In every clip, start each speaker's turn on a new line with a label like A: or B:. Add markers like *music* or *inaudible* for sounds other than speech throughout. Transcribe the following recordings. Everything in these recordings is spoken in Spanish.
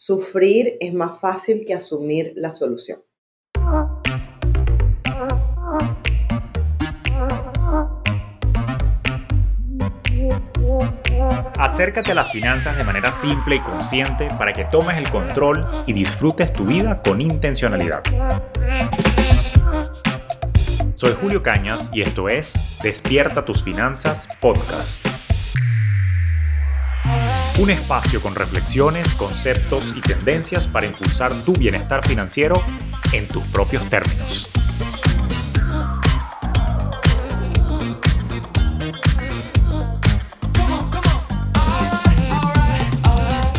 A: sufrir es más fácil que asumir la solución.
B: Acércate a las finanzas de manera simple y consciente para que tomes el control y disfrutes tu vida con intencionalidad. Soy Julio Cañas y esto es Despierta tus finanzas podcast. Un espacio con reflexiones, conceptos y tendencias para impulsar tu bienestar financiero en tus propios términos.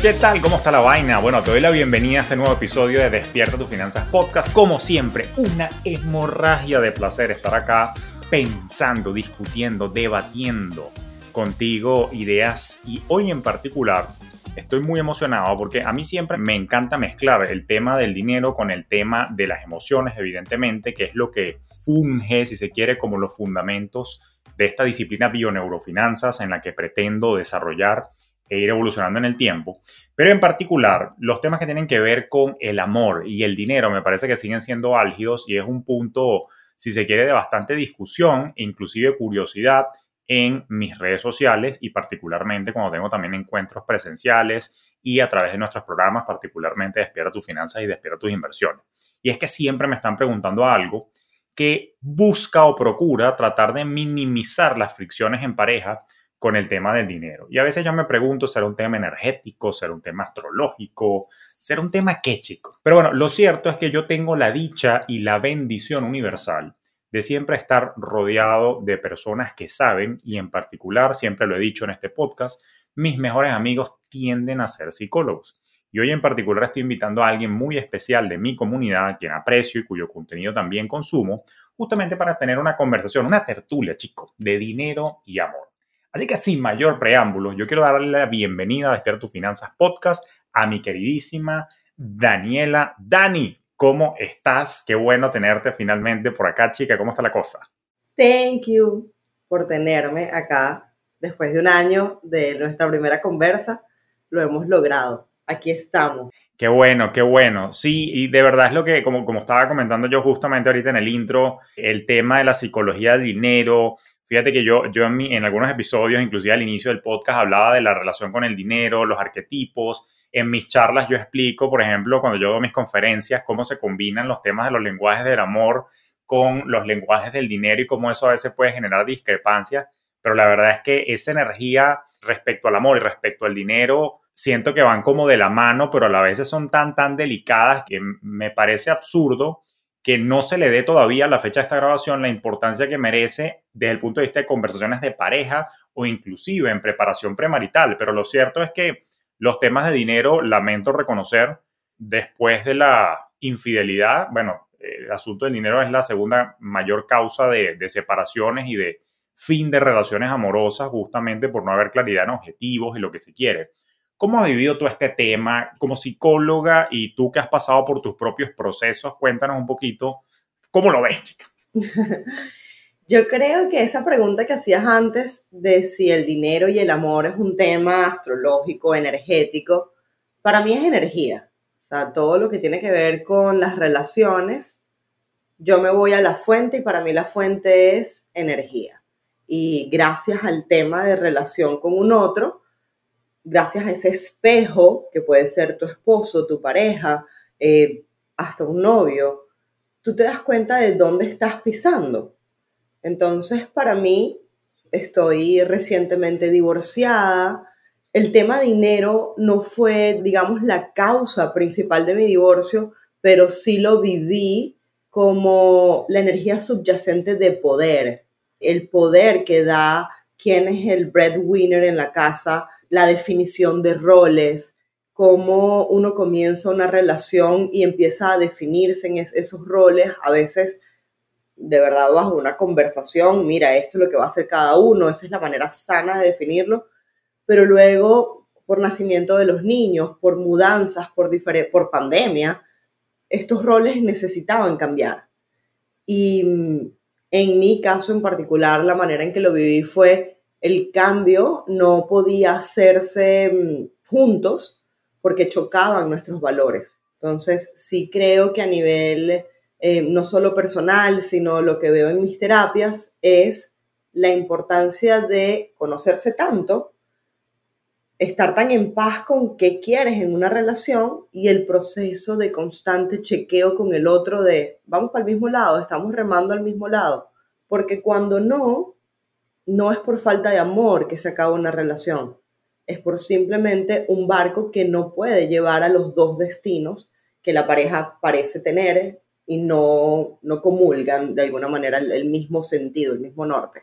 B: ¿Qué tal? ¿Cómo está la vaina? Bueno, te doy la bienvenida a este nuevo episodio de Despierta tus finanzas podcast. Como siempre, una hemorragia de placer estar acá pensando, discutiendo, debatiendo contigo ideas y hoy en particular estoy muy emocionado porque a mí siempre me encanta mezclar el tema del dinero con el tema de las emociones, evidentemente, que es lo que funge, si se quiere, como los fundamentos de esta disciplina bioneurofinanzas en la que pretendo desarrollar e ir evolucionando en el tiempo. Pero en particular, los temas que tienen que ver con el amor y el dinero me parece que siguen siendo álgidos y es un punto, si se quiere, de bastante discusión e inclusive curiosidad en mis redes sociales y particularmente cuando tengo también encuentros presenciales y a través de nuestros programas, particularmente Despierta tus finanzas y Despierta tus inversiones. Y es que siempre me están preguntando algo que busca o procura tratar de minimizar las fricciones en pareja con el tema del dinero. Y a veces yo me pregunto, ¿será un tema energético? ¿Será un tema astrológico? ¿Será un tema qué, chico? Pero bueno, lo cierto es que yo tengo la dicha y la bendición universal de siempre estar rodeado de personas que saben, y en particular, siempre lo he dicho en este podcast, mis mejores amigos tienden a ser psicólogos. Y hoy en particular estoy invitando a alguien muy especial de mi comunidad, quien aprecio y cuyo contenido también consumo, justamente para tener una conversación, una tertulia, chico, de dinero y amor. Así que sin mayor preámbulo, yo quiero darle la bienvenida a Despierta tus Finanzas Podcast a mi queridísima Daniela. Dani, ¿cómo estás? Qué bueno tenerte finalmente por acá, chica. ¿Cómo está la cosa?
A: Thank you por tenerme acá. Después de un año de nuestra primera conversa, lo hemos logrado. Aquí estamos.
B: Qué bueno, qué bueno. Sí, y de verdad es lo que, como, como estaba comentando yo justamente ahorita en el intro, el tema de la psicología del dinero, Fíjate que yo, yo en, en algunos episodios, inclusive al inicio del podcast, hablaba de la relación con el dinero, los arquetipos. En mis charlas yo explico, por ejemplo, cuando yo doy mis conferencias, cómo se combinan los temas de los lenguajes del amor con los lenguajes del dinero y cómo eso a veces puede generar discrepancias. Pero la verdad es que esa energía respecto al amor y respecto al dinero, siento que van como de la mano, pero a la vez son tan, tan delicadas que me parece absurdo que no se le dé todavía a la fecha de esta grabación la importancia que merece desde el punto de vista de conversaciones de pareja o inclusive en preparación premarital. Pero lo cierto es que los temas de dinero, lamento reconocer, después de la infidelidad, bueno, el asunto del dinero es la segunda mayor causa de, de separaciones y de fin de relaciones amorosas, justamente por no haber claridad en objetivos y lo que se quiere. ¿Cómo has vivido todo este tema como psicóloga y tú que has pasado por tus propios procesos? Cuéntanos un poquito cómo lo ves, chica. *laughs*
A: Yo creo que esa pregunta que hacías antes de si el dinero y el amor es un tema astrológico, energético, para mí es energía. O sea, todo lo que tiene que ver con las relaciones, yo me voy a la fuente y para mí la fuente es energía. Y gracias al tema de relación con un otro, gracias a ese espejo que puede ser tu esposo, tu pareja, eh, hasta un novio, tú te das cuenta de dónde estás pisando. Entonces, para mí, estoy recientemente divorciada. El tema dinero no fue, digamos, la causa principal de mi divorcio, pero sí lo viví como la energía subyacente de poder, el poder que da quién es el breadwinner en la casa, la definición de roles, cómo uno comienza una relación y empieza a definirse en esos roles, a veces de verdad bajo una conversación, mira, esto es lo que va a hacer cada uno, esa es la manera sana de definirlo, pero luego por nacimiento de los niños, por mudanzas, por, por pandemia, estos roles necesitaban cambiar. Y mm, en mi caso en particular, la manera en que lo viví fue el cambio no podía hacerse mm, juntos porque chocaban nuestros valores. Entonces, sí creo que a nivel eh, no solo personal, sino lo que veo en mis terapias es la importancia de conocerse tanto, estar tan en paz con qué quieres en una relación y el proceso de constante chequeo con el otro de vamos para el mismo lado, estamos remando al mismo lado. Porque cuando no, no es por falta de amor que se acaba una relación, es por simplemente un barco que no puede llevar a los dos destinos que la pareja parece tener y no, no comulgan de alguna manera el, mismo sentido, el mismo norte.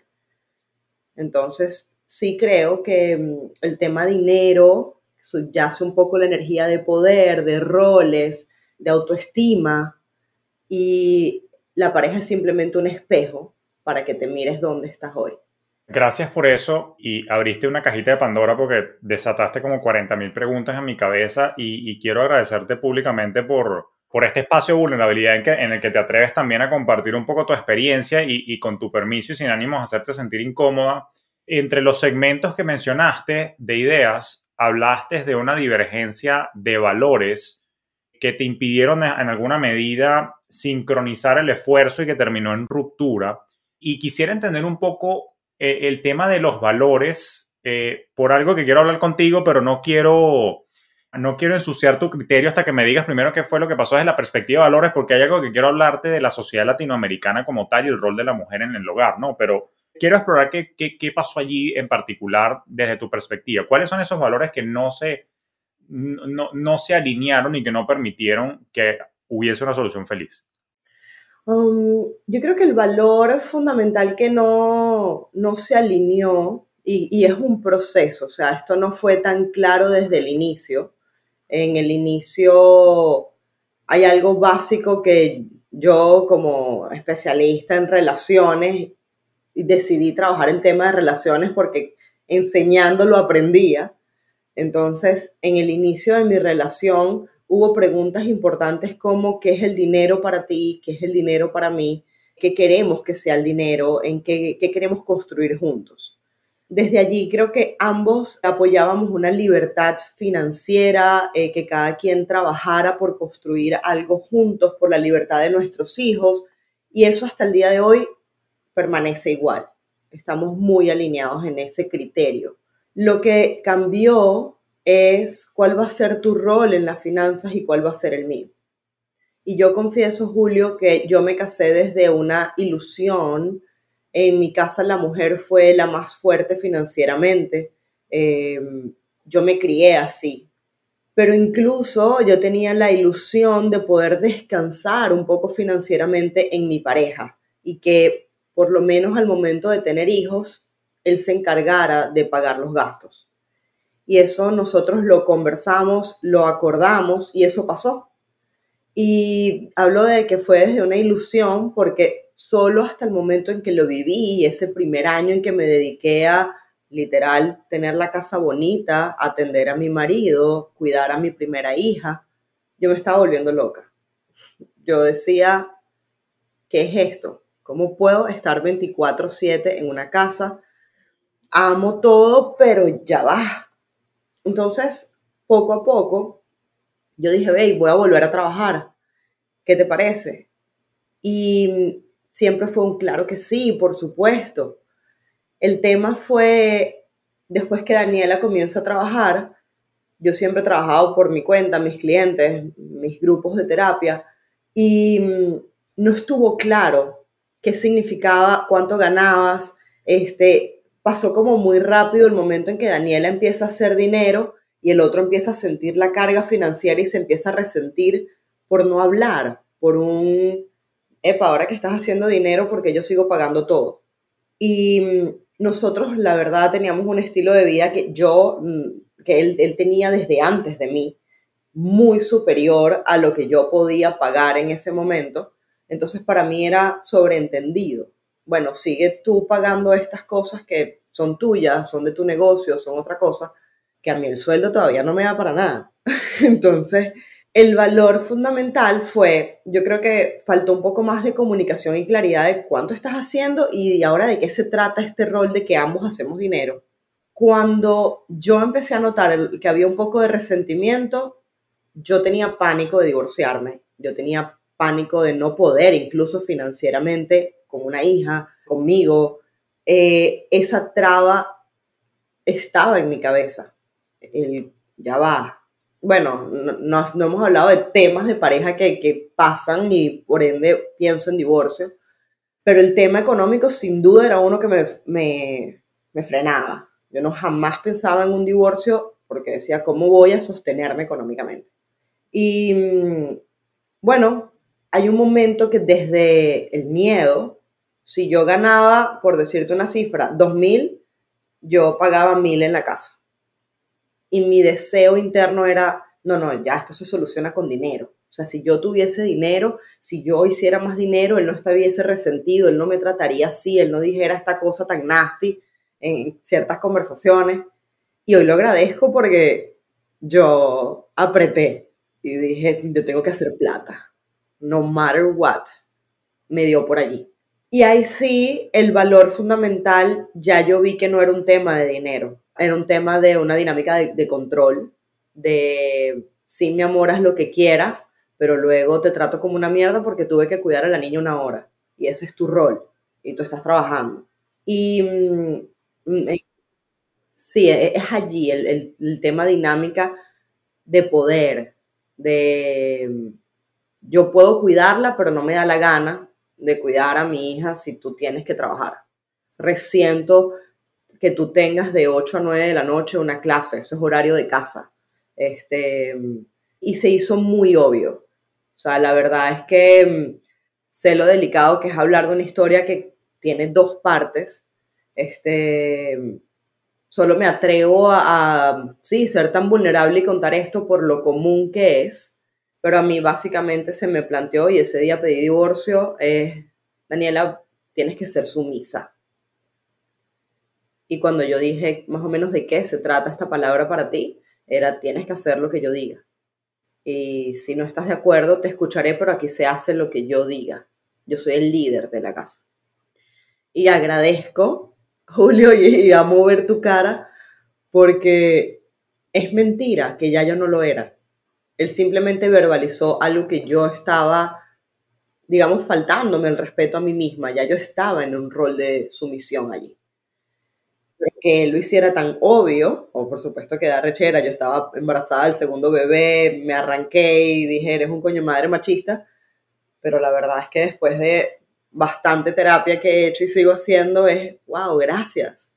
A: Entonces, sí creo que mm, el tema dinero subyace un poco la energía de poder, de roles, de autoestima y la pareja es simplemente un espejo para que te mires dónde estás hoy.
B: Gracias por eso y abriste una cajita de Pandora porque desataste como 40.000 preguntas en mi cabeza y, quiero agradecerte públicamente por, por este espacio de vulnerabilidad en, que, el que te atreves también a compartir un poco tu experiencia y, con tu permiso y sin ánimos hacerte sentir incómoda. Entre los segmentos que mencionaste de ideas, hablaste de una divergencia de valores que te impidieron en alguna medida sincronizar el esfuerzo y que terminó en ruptura. Y quisiera entender un poco eh, el tema de los valores eh, por algo que quiero hablar contigo, pero no quiero, no quiero ensuciar tu criterio hasta que me digas primero qué fue lo que pasó desde la perspectiva de valores, porque hay algo que quiero hablarte de la sociedad latinoamericana como tal y el rol de la mujer en el hogar, ¿no? Pero quiero explorar qué, qué, pasó allí en particular desde tu perspectiva. ¿Cuáles son esos valores que no se, no, no se alinearon y que no permitieron que hubiese una solución feliz?
A: Um, yo creo que el valor fundamental que no, no se alineó y, y, es un proceso, o sea, esto no fue tan claro desde el inicio. En el inicio hay algo básico que yo como especialista en relaciones decidí trabajar el tema de relaciones porque enseñándolo aprendía. Entonces, en el inicio de mi relación, hubo preguntas importantes como qué es el dinero para ti, qué es el dinero para mí, qué queremos que sea el dinero, en qué, queremos construir juntos. Desde allí creo que ambos apoyábamos una libertad financiera, eh, que cada quien trabajara por construir algo juntos, por la libertad de nuestros hijos, y eso hasta el día de hoy permanece igual. Estamos muy alineados en ese criterio. Lo que cambió es cuál va a ser tu rol en las finanzas y cuál va a ser el mío. Y yo confieso, Julio, que yo me casé desde una ilusión. En mi casa la mujer fue la más fuerte financieramente. Eh, yo me crié así. Pero incluso yo tenía la ilusión de poder descansar un poco financieramente en mi pareja y que por lo menos al momento de tener hijos, él se encargara de pagar los gastos y eso nosotros lo conversamos, lo acordamos y eso pasó. Y hablo de que fue desde una ilusión porque solo hasta el momento en que lo viví, ese primer año en que me dediqué a literal tener la casa bonita, atender a mi marido, cuidar a mi primera hija, yo me estaba volviendo loca. Yo decía, ¿qué es esto? ¿Cómo puedo estar 24/7 en una casa? Amo todo, pero ya va, entonces, poco a poco, yo dije, ve, voy a volver a trabajar. ¿Qué te parece? Y siempre fue un claro que sí, por supuesto. El tema fue, después que Daniela comienza a trabajar, yo siempre he trabajado por mi cuenta, mis clientes, mis grupos de terapia, y mm, no estuvo claro qué significaba, cuánto ganabas, este, pasó como muy rápido el momento en que Daniela empieza a hacer dinero y el otro empieza a sentir la carga financiera y se empieza a resentir por no hablar, por un, epa, ahora que estás haciendo dinero porque yo sigo pagando todo. Y mm, nosotros, la verdad, teníamos un estilo de vida que yo, mm, que él, él tenía desde antes de mí, muy superior a lo que yo podía pagar en ese momento. Entonces, para mí era sobreentendido bueno, sigue tú pagando estas cosas que son tuyas, son de tu negocio, son otra cosa, que a mí el sueldo todavía no me da para nada. *laughs* Entonces, el valor fundamental fue, yo creo que faltó un poco más de comunicación y claridad de cuánto estás haciendo y ahora de qué se trata este rol de que ambos hacemos dinero. Cuando yo empecé a notar que había un poco de resentimiento, yo tenía pánico de divorciarme, yo tenía pánico de no poder, incluso financieramente, con una hija, conmigo. Eh, esa traba estaba en mi cabeza. El, ya va. Bueno, no, no, hemos hablado de temas de pareja que, que pasan y por ende pienso en divorcio, pero el tema económico sin duda era uno que me, me, me frenaba. Yo no jamás pensaba en un divorcio porque decía, ¿cómo voy a sostenerme económicamente? Y mm, bueno, hay un momento que desde el miedo, si yo ganaba, por decirte una cifra, 2.000, yo pagaba 1.000 en la casa. Y mi deseo interno era, no, no, ya esto se soluciona con dinero. O sea, si yo tuviese dinero, si yo hiciera más dinero, él no estuviese resentido, él no me trataría así, él no dijera esta cosa tan nasty en ciertas conversaciones. Y hoy lo agradezco porque yo apreté y dije, yo tengo que hacer plata, no matter what, me dio por allí. Y ahí sí, el valor fundamental, ya yo vi que no era un tema de dinero, era un tema de una dinámica de, control, de sí, mi amor, haz lo que quieras, pero luego te trato como una mierda porque tuve que cuidar a la niña una hora. Y ese es tu rol. Y tú estás trabajando. Y mm, mm, eh, sí, e, es allí el, el, tema dinámica de poder, de mm, yo puedo cuidarla, pero no me da la gana de cuidar a mi hija si tú tienes que trabajar. Resiento que tú tengas de 8 a 9 de la noche una clase, eso es horario de casa. Este, y se hizo muy obvio. O sea, la verdad es que mm, sé lo delicado que es hablar de una historia que tiene dos partes. Este, solo me atrevo a, sí, ser tan vulnerable y contar esto por lo común que es, pero a mí básicamente se me planteó y ese día pedí divorcio, es, Daniela, tienes que ser sumisa. Y cuando yo dije más o menos de qué se trata esta palabra para ti, era tienes que hacer lo que yo diga y si no estás de acuerdo te escucharé, pero aquí se hace lo que yo diga. Yo soy el líder de la casa. Y agradezco, *laughs* Julio, y, amo ver tu cara, porque es mentira que ya yo no lo era. Él simplemente verbalizó algo que yo estaba, digamos, faltándome el respeto a mí misma. Ya yo estaba en un rol de sumisión allí que lo hiciera tan obvio, o por supuesto que da rechera, yo estaba embarazada del segundo bebé, me arranqué y dije, eres un coño madre machista, pero la verdad es que después de bastante terapia que he hecho y sigo haciendo es, wow, gracias,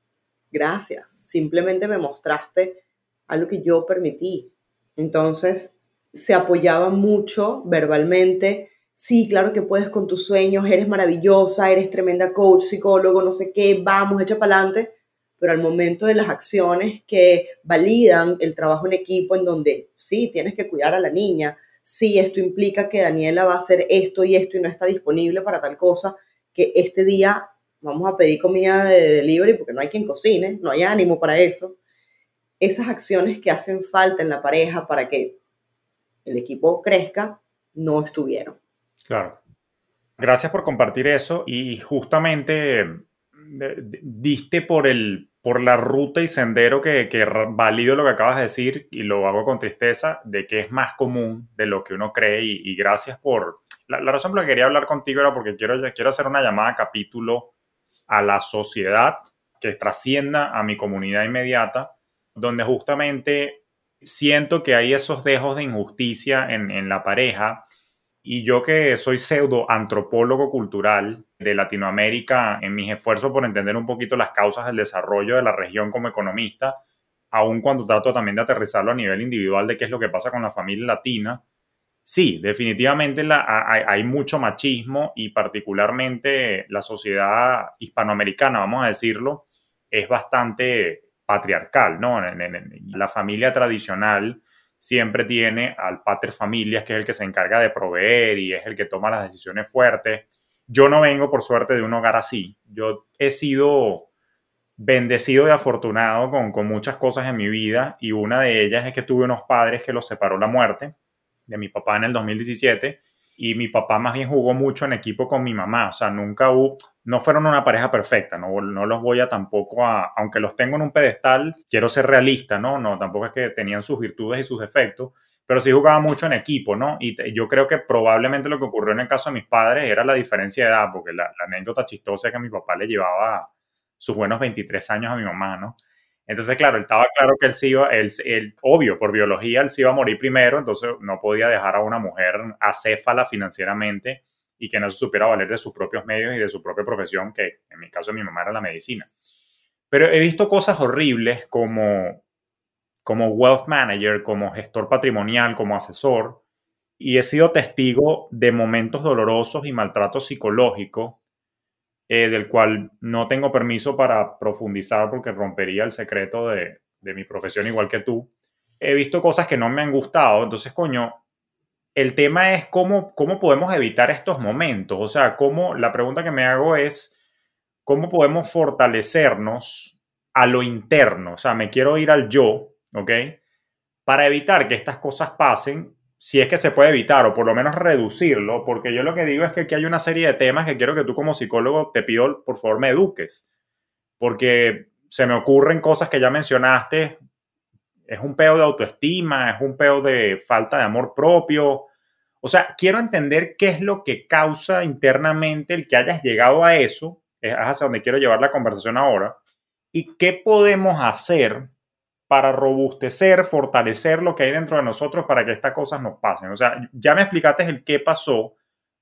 A: gracias, simplemente me mostraste algo que yo permití. Entonces, se apoyaba mucho verbalmente, sí, claro que puedes con tus sueños, eres maravillosa, eres tremenda coach, psicólogo, no sé qué, vamos, echa para adelante pero al momento de las acciones que validan el trabajo en equipo, en donde sí, tienes que cuidar a la niña, sí, esto implica que Daniela va a hacer esto y esto y no está disponible para tal cosa, que este día vamos a pedir comida de delivery porque no hay quien cocine, no hay ánimo para eso. Esas acciones que hacen falta en la pareja para que el equipo crezca, no estuvieron.
B: Claro. Gracias por compartir eso y justamente diste por el por la ruta y sendero que, que valido lo que acabas de decir y lo hago con tristeza, de que es más común de lo que uno cree y, gracias por... La, razón por la que quería hablar contigo era porque quiero, quiero hacer una llamada capítulo a la sociedad que trascienda a mi comunidad inmediata, donde justamente siento que hay esos dejos de injusticia en la pareja y yo que soy pseudo antropólogo cultural de Latinoamérica, en mis esfuerzos por entender un poquito las causas del desarrollo de la región como economista, aun cuando trato también de aterrizarlo a nivel individual de qué es lo que pasa con la familia latina, sí, definitivamente hay, mucho machismo y particularmente la sociedad hispanoamericana, vamos a decirlo, es bastante patriarcal, ¿no? La familia tradicional siempre tiene al pater familias, que es el que se encarga de proveer y es el que toma las decisiones fuertes. Yo no vengo, por suerte, de un hogar así. Yo he sido bendecido y afortunado con, muchas cosas en mi vida y una de ellas es que tuve unos padres que los separó la muerte de mi papá en el 2017 y mi papá más bien jugó mucho en equipo con mi mamá, o sea, nunca hubo, no fueron una pareja perfecta, no, no los voy a tampoco a, aunque los tengo en un pedestal, quiero ser realista, ¿no? No, tampoco es que tenían sus virtudes y sus defectos, pero sí jugaba mucho en equipo, ¿no? Y yo creo que probablemente lo que ocurrió en el caso de mis padres era la diferencia de edad, porque la, anécdota chistosa es que mi papá le llevaba sus buenos 23 años a mi mamá, ¿no? Entonces, claro, él estaba claro que él se iba, él, obvio, por biología, él se iba a morir primero, entonces no podía dejar a una mujer acéfala financieramente y que no se supiera valer de sus propios medios y de su propia profesión, que en mi caso mi mamá era la medicina. Pero he visto cosas horribles como, como wealth manager, como gestor patrimonial, como asesor, y he sido testigo de momentos dolorosos y maltratos psicológicos eh, del cual no tengo permiso para profundizar porque rompería el secreto de, de mi profesión igual que tú. He visto cosas que no me han gustado, entonces, coño, el tema es cómo, cómo podemos evitar estos momentos. O sea, cómo, la pregunta que me hago es, ¿cómo podemos fortalecernos a lo interno? O sea, me quiero ir al yo, ¿ok? Para evitar que estas cosas pasen si es que se puede evitar o por lo menos reducirlo, porque yo lo que digo es que aquí hay una serie de temas que quiero que tú como psicólogo te pido, por favor, me eduques, porque se me ocurren cosas que ya mencionaste, es un peo de autoestima, es un peo de falta de amor propio, o sea, quiero entender qué es lo que causa internamente el que hayas llegado a eso, es hacia donde quiero llevar la conversación ahora, y qué podemos hacer para robustecer, fortalecer lo que hay dentro de nosotros para que estas cosas nos pasen. O sea, ya me explicaste el qué pasó.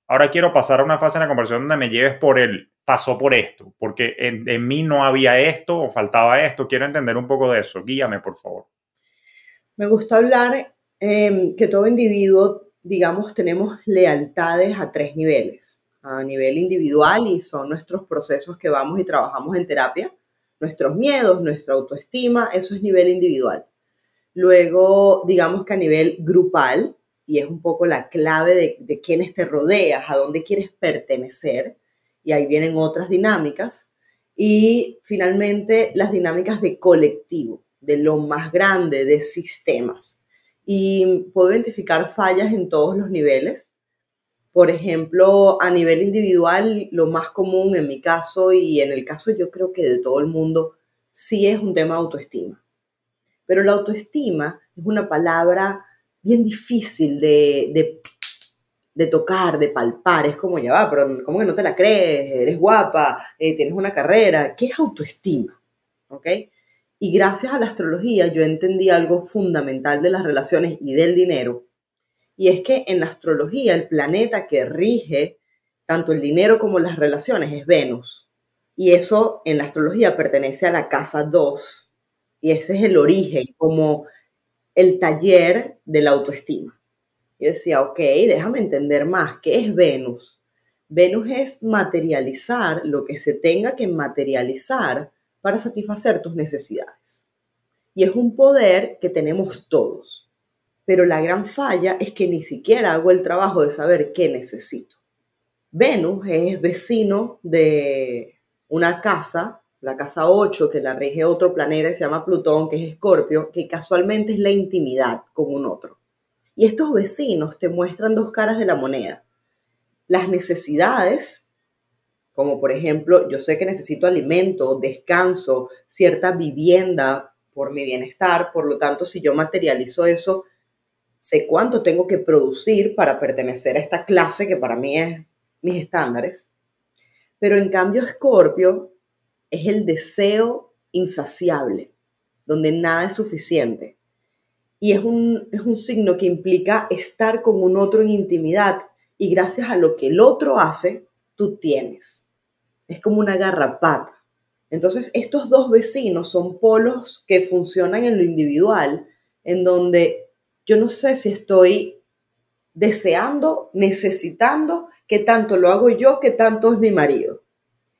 B: Ahora quiero pasar a una fase en la conversación donde me lleves por el pasó por esto, porque en, mí no había esto o faltaba esto. Quiero entender un poco de eso. Guíame, por favor.
A: Me gusta hablar em, que todo individuo, digamos, tenemos lealtades a tres niveles. A nivel individual y son nuestros procesos que vamos y trabajamos en terapia nuestros miedos, nuestra autoestima, eso es nivel individual. Luego, digamos que a nivel grupal, y es un poco la clave de, de quiénes te rodeas, a dónde quieres pertenecer, y ahí vienen otras dinámicas. Y finalmente, las dinámicas de colectivo, de lo más grande, de sistemas. Y puedo identificar fallas en todos los niveles por ejemplo, a nivel individual, lo más común en mi caso y en el caso yo creo que de todo el mundo, sí es un tema de autoestima. Pero la autoestima es una palabra bien difícil de, de, tocar, de palpar. Es como, ya va, pero ¿cómo que no te la crees? Eres guapa, eh, tienes una carrera. ¿Qué es autoestima? ¿Ok? Y gracias a la astrología yo entendí algo fundamental de las relaciones y del dinero y es que en la astrología el planeta que rige tanto el dinero como las relaciones es Venus. Y eso en la astrología pertenece a la casa 2. Y ese es el origen, como el taller de la autoestima. Yo decía, ok, déjame entender más. ¿Qué es Venus? Venus es materializar lo que se tenga que materializar para satisfacer tus necesidades. Y es un poder que tenemos todos pero la gran falla es que ni siquiera hago el trabajo de saber qué necesito. Venus es vecino de una casa, la casa 8, que la rige otro planeta se llama Plutón, que es Escorpio, que casualmente es la intimidad con un otro. Y estos vecinos te muestran dos caras de la moneda. Las necesidades, como por ejemplo, yo sé que necesito alimento, descanso, cierta vivienda por mi bienestar, por lo tanto, si yo materializo eso, sé cuánto tengo que producir para pertenecer a esta clase que para mí es mis estándares. Pero en cambio Escorpio es el deseo insaciable, donde nada es suficiente. Y es un, es un signo que implica estar con un otro en intimidad y gracias a lo que el otro hace, tú tienes. Es como una garrapata. Entonces, estos dos vecinos son polos que funcionan en lo individual, en donde yo no sé si estoy deseando, necesitando, que tanto lo hago yo, que tanto es mi marido.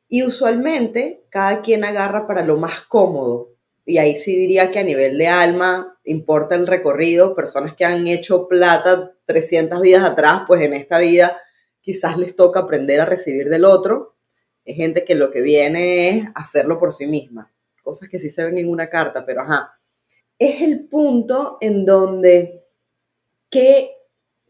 A: Y usualmente cada quien agarra para lo más cómodo. Y ahí sí diría que a nivel de alma importa el recorrido. Personas que han hecho plata 300 vidas atrás, pues en esta vida quizás les toca aprender a recibir del otro. Hay gente que lo que viene es hacerlo por sí misma. Cosas que sí se ven en una carta, pero ajá es el punto en donde qué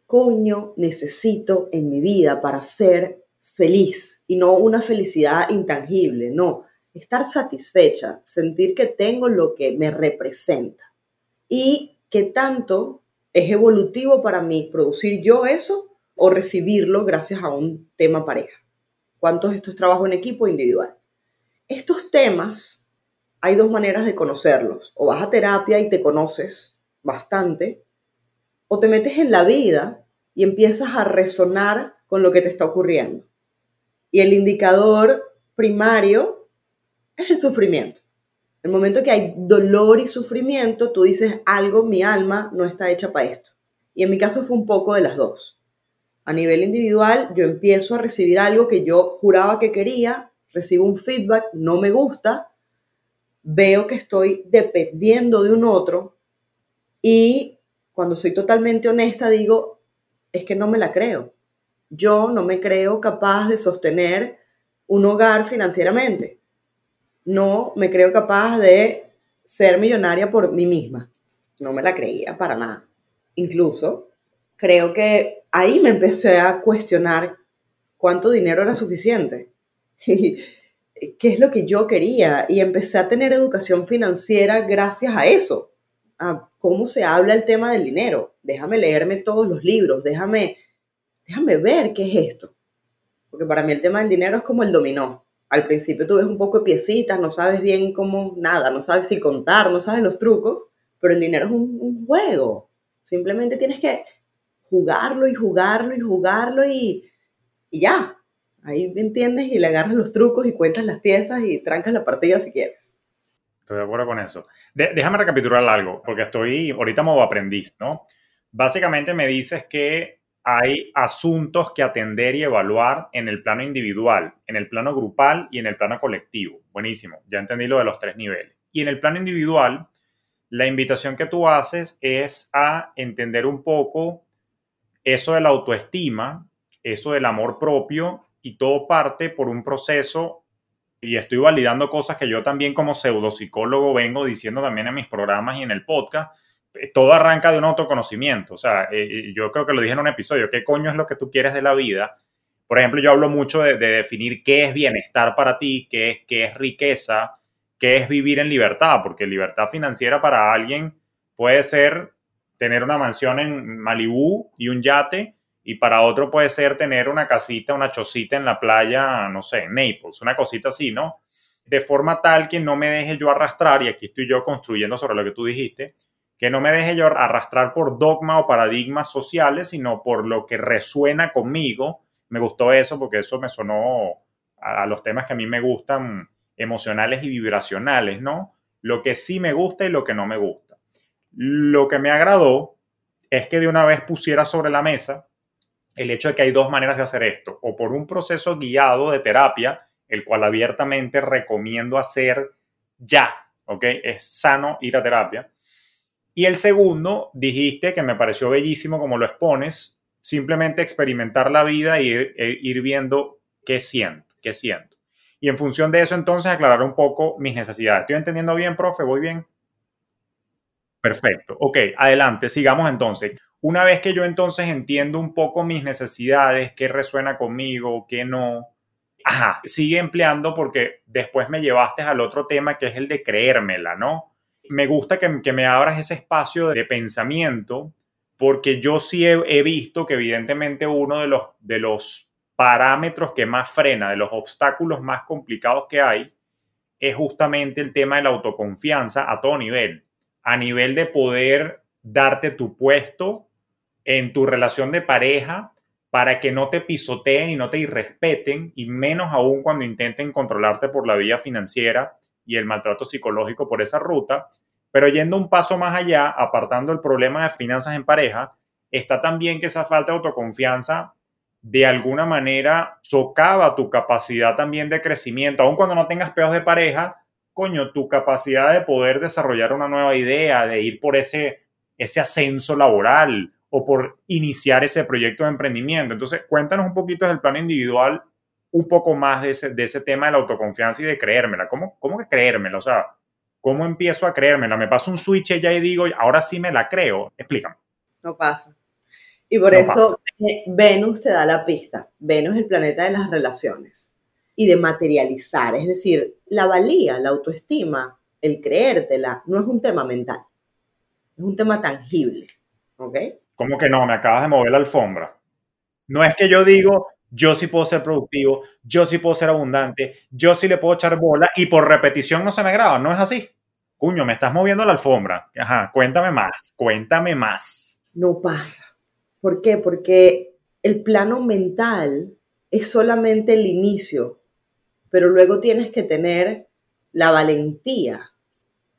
A: coño necesito en mi vida para ser feliz y no una felicidad intangible, no, estar satisfecha, sentir que tengo lo que me representa y que tanto es evolutivo para mí producir yo eso o recibirlo gracias a un tema pareja. ¿Cuántos de estos trabajo en equipo individual? Estos temas hay dos maneras de conocerlos. O vas a terapia y te conoces bastante, o te metes en la vida y empiezas a resonar con lo que te está ocurriendo. Y el indicador primario es el sufrimiento. El momento que hay dolor y sufrimiento, tú dices algo, mi alma no está hecha para esto. Y en mi caso fue un poco de las dos. A nivel individual, yo empiezo a recibir algo que yo juraba que quería, recibo un feedback, no me gusta, veo que estoy dependiendo de un otro y cuando soy totalmente honesta digo, es que no me la creo. Yo no me creo capaz de sostener un hogar financieramente. No me creo capaz de ser millonaria por mí misma. No me la creía para nada. Incluso creo que ahí me empecé a cuestionar cuánto dinero era suficiente. *laughs* qué es lo que yo quería y empecé a tener educación financiera gracias a eso, a cómo se habla el tema del dinero. Déjame leerme todos los libros, déjame, déjame ver qué es esto. Porque para mí el tema del dinero es como el dominó. Al principio tú ves un poco de piecitas, no sabes bien cómo nada, no sabes si contar, no sabes los trucos, pero el dinero es un, un juego. Simplemente tienes que jugarlo y jugarlo y jugarlo y, y ya, Ahí me entiendes y le agarras los trucos y cuentas las piezas y trancas la partida si quieres.
B: Estoy de acuerdo con eso. déjame recapitular algo, porque estoy ahorita modo aprendiz, ¿no? Básicamente me dices que hay asuntos que atender y evaluar en el plano individual, en el plano grupal y en el plano colectivo. Buenísimo, ya entendí lo de los tres niveles. Y en el plano individual, la invitación que tú haces es a entender un poco eso de la autoestima, eso del amor propio y todo parte por un proceso y estoy validando cosas que yo también como pseudopsicólogo vengo diciendo también en mis programas y en el podcast. Eh, todo arranca de un autoconocimiento. O sea, eh, eh, yo creo que lo dije en un episodio. ¿Qué coño es lo que tú quieres de la vida? Por ejemplo, yo hablo mucho de, definir qué es bienestar para ti, qué es, qué es riqueza, qué es vivir en libertad, porque libertad financiera para alguien puede ser tener una mansión en Malibú y un yate, y para otro puede ser tener una casita, una chocita en la playa, no sé, en Naples, una cosita así, ¿no? De forma tal que no me deje yo arrastrar, y aquí estoy yo construyendo sobre lo que tú dijiste, que no me deje yo arrastrar por dogma o paradigmas sociales, sino por lo que resuena conmigo. Me gustó eso porque eso me sonó a los temas que a mí me gustan, emocionales y vibracionales, ¿no? Lo que sí me gusta y lo que no me gusta. Lo que me agradó es que de una vez pusiera sobre la mesa el hecho de que hay dos maneras de hacer esto, o por un proceso guiado de terapia, el cual abiertamente recomiendo hacer ya, ¿ok? Es sano ir a terapia. Y el segundo, dijiste que me pareció bellísimo como lo expones, simplemente experimentar la vida y ir, e ir viendo qué siento, qué siento. Y en función de eso, entonces, aclarar un poco mis necesidades. ¿Estoy entendiendo bien, profe? ¿Voy bien? Perfecto. Ok, adelante, sigamos entonces. Una vez que yo entonces entiendo un poco mis necesidades, qué resuena conmigo, qué no, ajá, sigue empleando porque después me llevaste al otro tema que es el de creérmela, ¿no? Me gusta que, me abras ese espacio de pensamiento porque yo sí he, visto que evidentemente uno de los, de los parámetros que más frena, de los obstáculos más complicados que hay, es justamente el tema de la autoconfianza a todo nivel, a nivel de poder darte tu puesto en tu relación de pareja para que no te pisoteen y no te irrespeten, y menos aún cuando intenten controlarte por la vía financiera y el maltrato psicológico por esa ruta. Pero yendo un paso más allá, apartando el problema de finanzas en pareja, está también que esa falta de autoconfianza de alguna manera socava tu capacidad también de crecimiento, aun cuando no tengas peos de pareja, coño, tu capacidad de poder desarrollar una nueva idea, de ir por ese, ese ascenso laboral, o por iniciar ese proyecto de emprendimiento. Entonces, cuéntanos un poquito del plano individual, un poco más de ese, de ese tema de la autoconfianza y de creérmela. ¿Cómo, ¿Cómo que creérmela? O sea, ¿cómo empiezo a creérmela? ¿Me paso un switch ya y digo, ahora sí me la creo? Explícame.
A: No pasa. Y por eso Venus te da la pista. Venus es el planeta de las relaciones y de materializar. Es decir, la valía, la autoestima, el creértela, no es un tema mental. Es un tema tangible. ¿Ok?
B: ¿Cómo que no? Me acabas de mover la alfombra. No es que yo digo, yo sí puedo ser productivo, yo sí puedo ser abundante, yo sí le puedo echar bola y por repetición no se me graba. No es así. Cuño, me estás moviendo la alfombra. Ajá, cuéntame más, cuéntame más.
A: No pasa. ¿Por qué? Porque el plano mental es solamente el inicio, pero luego tienes que tener la valentía,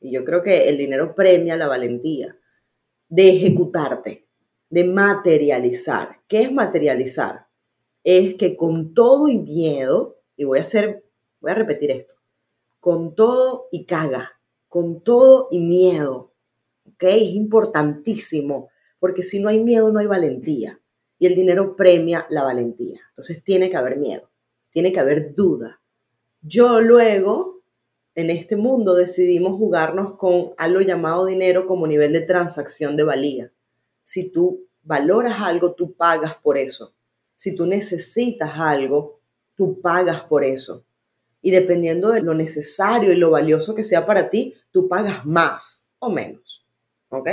A: y yo creo que el dinero premia la valentía, de ejecutarte, de materializar. ¿Qué es materializar? Es que con todo y miedo, y voy a hacer, voy a repetir esto, con todo y caga, con todo y miedo, ¿ok? Es importantísimo, porque si no hay miedo, no hay valentía. Y el dinero premia la valentía. Entonces tiene que haber miedo, tiene que haber duda. Yo luego, en este mundo, decidimos jugarnos con algo llamado dinero como nivel de transacción de valía. Si tú valoras algo, tú pagas por eso. Si tú necesitas algo, tú pagas por eso y dependiendo de lo necesario y lo valioso que sea para ti, tú pagas más o menos. ¿Ok?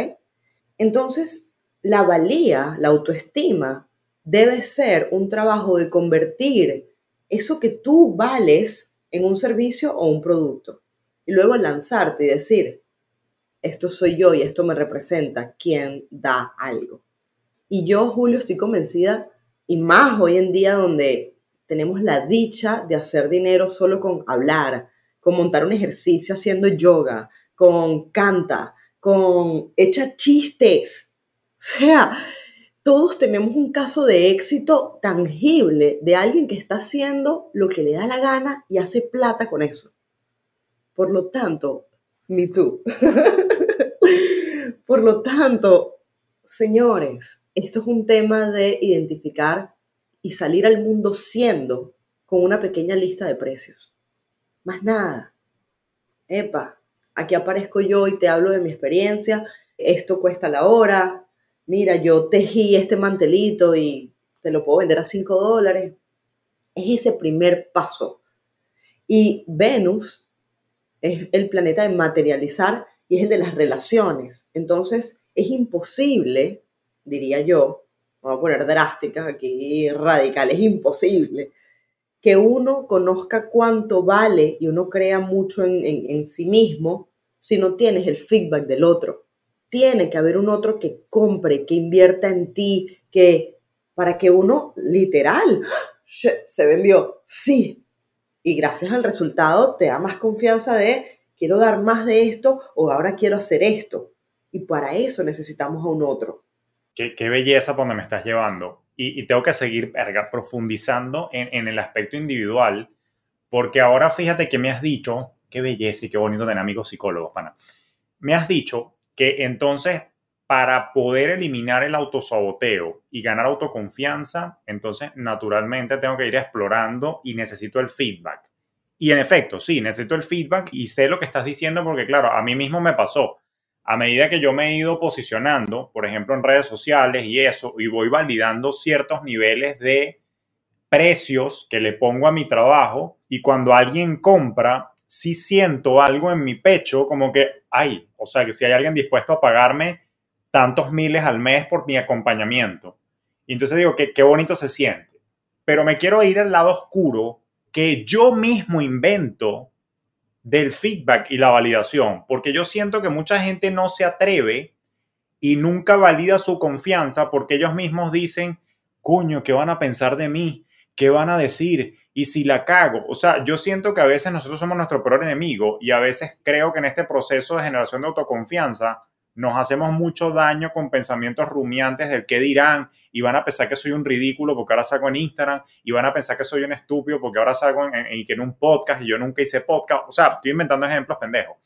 A: Entonces, la valía, la autoestima, debe ser un trabajo de convertir eso que tú vales en un servicio o un producto. Y luego lanzarte y decir, esto soy yo y esto me representa, quien da algo. Y yo, Julio, estoy convencida, y más hoy en día donde tenemos la dicha de hacer dinero solo con hablar, con montar un ejercicio haciendo yoga, con canta, con echa chistes. O sea, todos tenemos un caso de éxito tangible de alguien que está haciendo lo que le da la gana y hace plata con eso. Por lo tanto, ni tú. *laughs* Por lo tanto, señores, esto es un tema de identificar y salir al mundo siendo con una pequeña lista de precios. Más nada. Epa, aquí aparezco yo y te hablo de mi experiencia. Esto cuesta la hora. Mira, yo tejí este mantelito y te lo puedo vender a 5 dólares. Es ese primer paso. Y Venus es el planeta de materializar y es el de las relaciones. Entonces, es imposible, diría yo, vamos a poner drásticas aquí, radicales, es imposible que uno conozca cuánto vale y uno crea mucho en, sí mismo si no tienes el feedback del otro. Tiene que haber un otro que compre, que invierta en ti, que para que uno literal se vendió, sí. Y gracias al resultado te da más confianza de quiero dar más de esto o ahora quiero hacer esto. Y para eso necesitamos a un otro
B: qué, belleza por donde me estás llevando. Y, tengo que seguir profundizando en, el aspecto individual, porque ahora fíjate que me has dicho, qué belleza y qué bonito tener amigos psicólogos, pana. Me has dicho que entonces para poder eliminar el autosaboteo y ganar autoconfianza, entonces naturalmente tengo que ir explorando y necesito el feedback. Y en efecto, sí, necesito el feedback y sé lo que estás diciendo porque, claro, a mí mismo me pasó a medida que yo me he ido posicionando, por ejemplo, en redes sociales y eso, y voy validando ciertos niveles de precios que le pongo a mi trabajo, y cuando alguien compra, sí siento algo en mi pecho como que, ay, o sea, que si hay alguien dispuesto a pagarme tantos miles al mes por mi acompañamiento. Y entonces digo que qué bonito se siente. Pero me quiero ir al lado oscuro que yo mismo invento del feedback y la validación, porque yo siento que mucha gente no se atreve y nunca valida su confianza porque ellos mismos dicen, coño, ¿qué van a pensar de mí? ¿Qué van a decir? Y si la cago, o sea, yo siento que a veces nosotros somos nuestro peor enemigo y a veces creo que en este proceso de generación de autoconfianza nos hacemos mucho daño con pensamientos rumiantes del qué dirán y van a pensar que soy un ridículo porque ahora salgo en Instagram y van a pensar que soy un estúpido porque ahora salgo en, en, en un podcast y yo nunca hice podcast. O sea, estoy inventando ejemplos pendejos.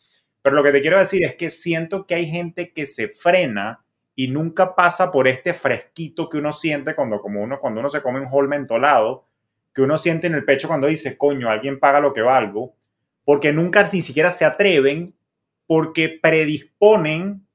B: Pero lo que te quiero decir es que siento que hay gente que se frena y nunca pasa por este fresquito que uno siente cuando, como uno, cuando uno se come un hall mentolado, que uno siente en el pecho cuando dice, coño, alguien paga lo que valgo, porque nunca ni siquiera se atreven porque predisponen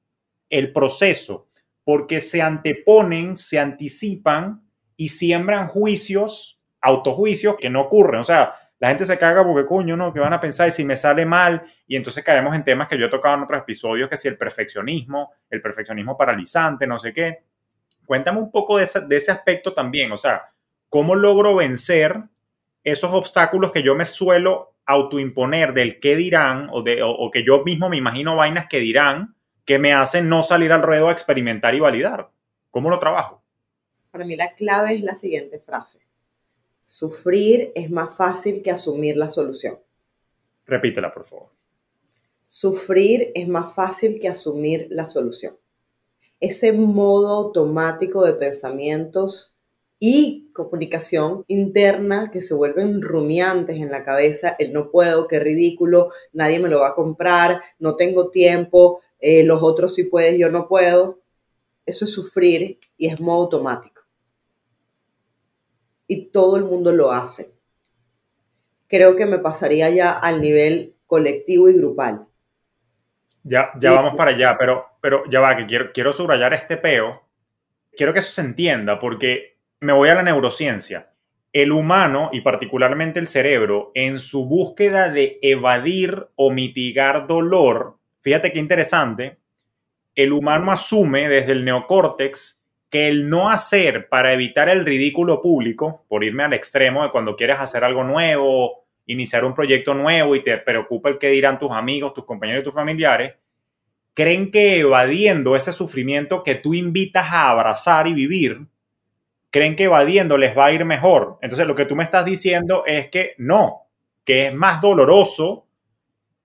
B: el proceso porque se anteponen, se anticipan y siembran juicios, autojuicios que no ocurren. O sea, la gente se caga porque, coño, no, que van a pensar y si me sale mal. Y entonces caemos en temas que yo he tocado en otros episodios, que si el perfeccionismo, el perfeccionismo paralizante, no sé qué. Cuéntame un poco de ese, de ese aspecto también. O sea, ¿cómo logro vencer esos obstáculos que yo me suelo autoimponer del qué dirán o, de, o, que yo mismo me imagino vainas que dirán que me hacen no salir al ruedo a experimentar y validar? ¿Cómo lo trabajo?
A: Para mí la clave es la siguiente frase. Sufrir es más fácil que asumir la solución.
B: Repítela, por favor.
A: Sufrir es más fácil que asumir la solución. Ese modo automático de pensamientos y comunicación interna que se vuelven rumiantes en la cabeza, el no puedo, qué ridículo, nadie me lo va a comprar, no tengo tiempo, eh, los otros sí puedes, yo no puedo. Eso es sufrir y es modo automático y todo el mundo lo hace. Creo que me pasaría ya al nivel colectivo y grupal.
B: Ya, ya vamos para allá, pero, pero ya va, que quiero, quiero subrayar este peo. Quiero que eso se entienda porque me voy a la neurociencia. El humano y particularmente el cerebro, en su búsqueda de evadir o mitigar dolor, fíjate qué interesante, el humano asume desde el neocórtex que el no hacer para evitar el ridículo público, por irme al extremo de cuando quieres hacer algo nuevo, iniciar un proyecto nuevo y te preocupa el que dirán tus amigos, tus compañeros y tus familiares, creen que evadiendo ese sufrimiento que tú invitas a abrazar y vivir, creen que evadiendo les va a ir mejor. Entonces lo que tú me estás diciendo es que no, que es más doloroso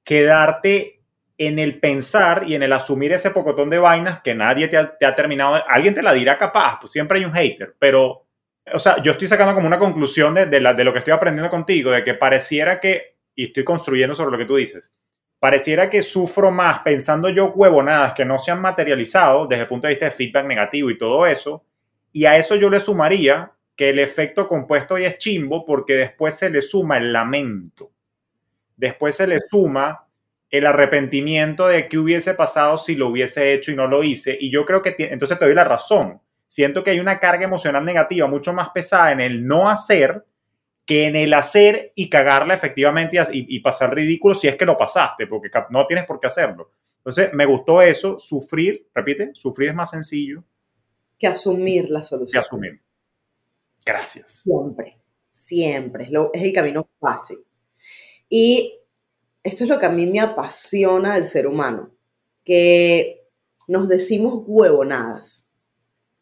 B: quedarte en el pensar y en el asumir ese pocotón de vainas que nadie te ha, terminado, alguien te la dirá capaz, pues siempre hay un hater, pero, o sea, yo estoy sacando como una conclusión de, de, de lo que estoy aprendiendo contigo, de que pareciera que, y estoy construyendo sobre lo que tú dices, pareciera que sufro más pensando yo huevonadas que no se han materializado desde el punto de vista de feedback negativo y todo eso, y a eso yo le sumaría que el efecto compuesto hoy es chimbo porque después se le suma el lamento, después se le suma el arrepentimiento de qué hubiese pasado si lo hubiese hecho y no lo hice. Y yo creo que entonces te doy la razón. Siento que hay una carga emocional negativa mucho más pesada en el no hacer que en el hacer y cagarla efectivamente y, y pasar ridículo si es que lo pasaste, porque no tienes por qué hacerlo. Entonces, me gustó eso, sufrir, repite, sufrir es más sencillo.
A: Que asumir la solución.
B: Que asumir. Gracias.
A: Siempre, siempre, es, lo, es el camino fácil. Y esto es lo que a mí me apasiona del ser humano, que nos decimos huevonadas,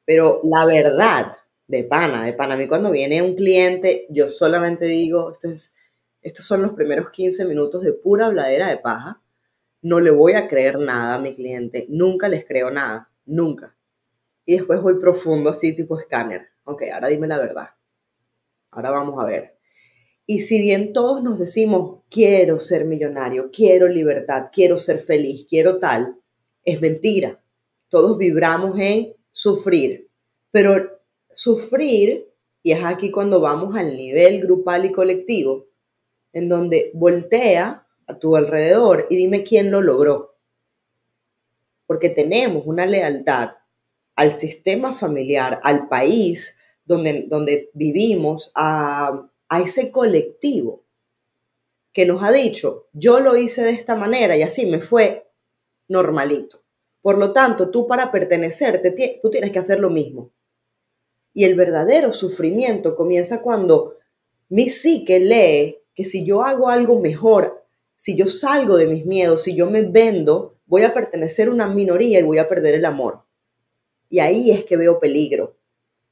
A: pero la verdad, de pana, de pana, a mí cuando viene un cliente, yo solamente digo, esto es, estos son los primeros 15 minutos de pura habladera de paja, no le voy a creer nada a mi cliente, nunca les creo nada, nunca. Y después voy profundo así, tipo escáner. Ok, ahora dime la verdad. Ahora vamos a ver. Y si bien todos nos decimos, quiero ser millonario, quiero libertad, quiero ser feliz, quiero tal, es mentira. Todos vibramos en sufrir. Pero sufrir, y es aquí cuando vamos al nivel grupal y colectivo, en donde voltea a tu alrededor y dime quién lo logró. Porque tenemos una lealtad al sistema familiar, al país donde, donde vivimos, a a ese colectivo que nos ha dicho, yo lo hice de esta manera y así me fue normalito. Por lo tanto, tú para pertenecer, tú tienes que hacer lo mismo. Y el verdadero sufrimiento comienza cuando mi psique lee que si yo hago algo mejor, si yo salgo de mis miedos, si yo me vendo, voy a pertenecer a una minoría y voy a perder el amor. Y ahí es que veo peligro.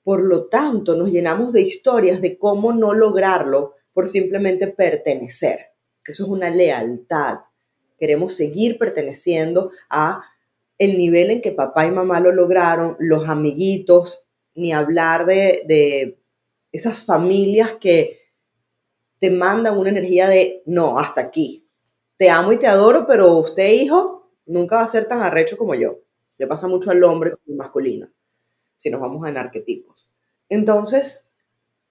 A: Por lo tanto, nos llenamos de historias de cómo no lograrlo por simplemente pertenecer. Eso es una lealtad. Queremos seguir perteneciendo a el nivel en que papá y mamá lo lograron, los amiguitos, ni hablar de, de esas familias que te mandan una energía de no, hasta aquí. Te amo y te adoro, pero usted, hijo, nunca va a ser tan arrecho como yo. Le pasa mucho al hombre masculino si nos vamos en arquetipos. Entonces,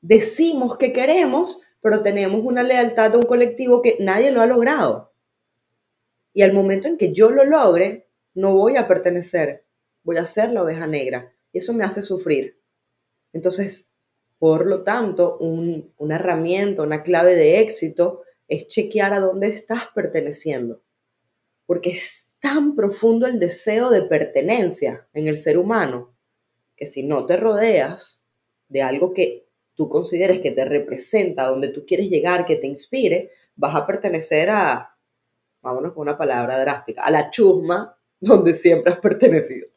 A: decimos que queremos, pero tenemos una lealtad de un colectivo que nadie lo ha logrado. Y al momento en que yo lo logre, no voy a pertenecer. voy a ser la oveja negra. Y eso me hace sufrir. Entonces, por lo tanto, una herramienta, una clave de éxito es chequear a dónde estás perteneciendo. Porque es tan profundo el deseo de pertenencia en el ser humano que si no te rodeas de algo que tú consideres que te representa, donde tú quieres llegar, que te inspire, vas a pertenecer a, vámonos con una palabra drástica, a la chusma donde siempre has pertenecido.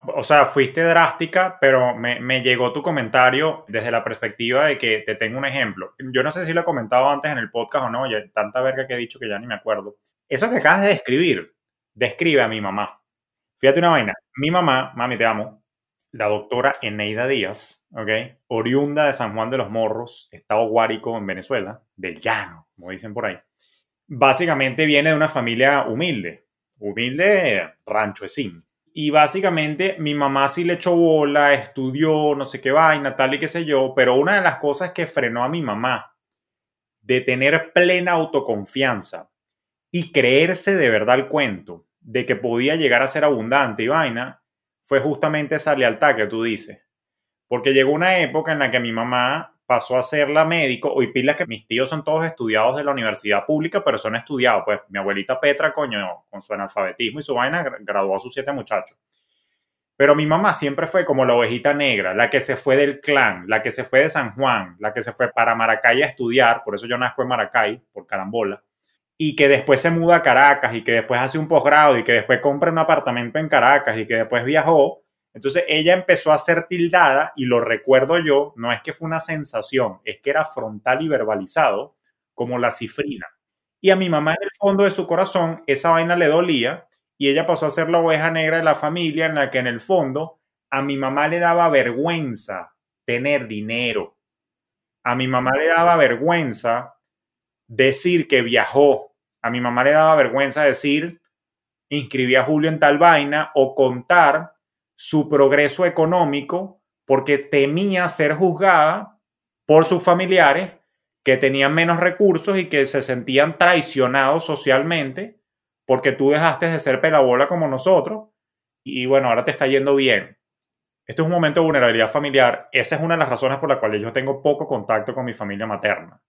B: O sea, fuiste drástica, pero me, me, llegó tu comentario desde la perspectiva de que te tengo un ejemplo. Yo no sé si lo he comentado antes en el podcast o no, ya tanta verga que he dicho que ya ni me acuerdo. Eso que acabas de describir, describe a mi mamá. Fíjate una vaina. Mi mamá, mami, te amo, la doctora Eneida Díaz, ¿ok? Oriunda de San Juan de los Morros, Estado Guárico en Venezuela, del llano, como dicen por ahí. Básicamente viene de una familia humilde, humilde rancho. Y básicamente mi mamá sí le echó bola, estudió, no sé qué vaina, tal y qué sé yo, pero una de las cosas que frenó a mi mamá de tener plena autoconfianza y creerse de verdad el cuento de que podía llegar a ser abundante y vaina, fue justamente esa lealtad que tú dices. Porque llegó una época en la que mi mamá pasó a ser la médico, hoy pila que mis tíos son todos estudiados de la universidad pública, pero son estudiados, pues mi abuelita Petra, coño, con su analfabetismo y su vaina, graduó a sus siete muchachos. Pero mi mamá siempre fue como la ovejita negra, la que se fue del clan, la que se fue de San Juan, la que se fue para Maracay a estudiar, por eso yo nazco en Maracay, por carambola y que después se muda a Caracas y que después hace un posgrado y que después compra un apartamento en Caracas y que después viajó. Entonces ella empezó a ser tildada y lo recuerdo yo, no es que fue una sensación, es que era frontal y verbalizado como la cifrina. Y a mi mamá en el fondo de su corazón esa vaina le dolía y ella pasó a ser la oveja negra de la familia en la que en el fondo a mi mamá le daba vergüenza tener dinero. A mi mamá le daba vergüenza decir que viajó. A mi mamá le daba vergüenza decir, inscribí a Julio en tal vaina o contar su progreso económico porque temía ser juzgada por sus familiares que tenían menos recursos y que se sentían traicionados socialmente porque tú dejaste de ser pelabola como nosotros y bueno, ahora te está yendo bien. Esto es un momento de vulnerabilidad familiar. Esa es una de las razones por las cuales yo tengo poco contacto con mi familia materna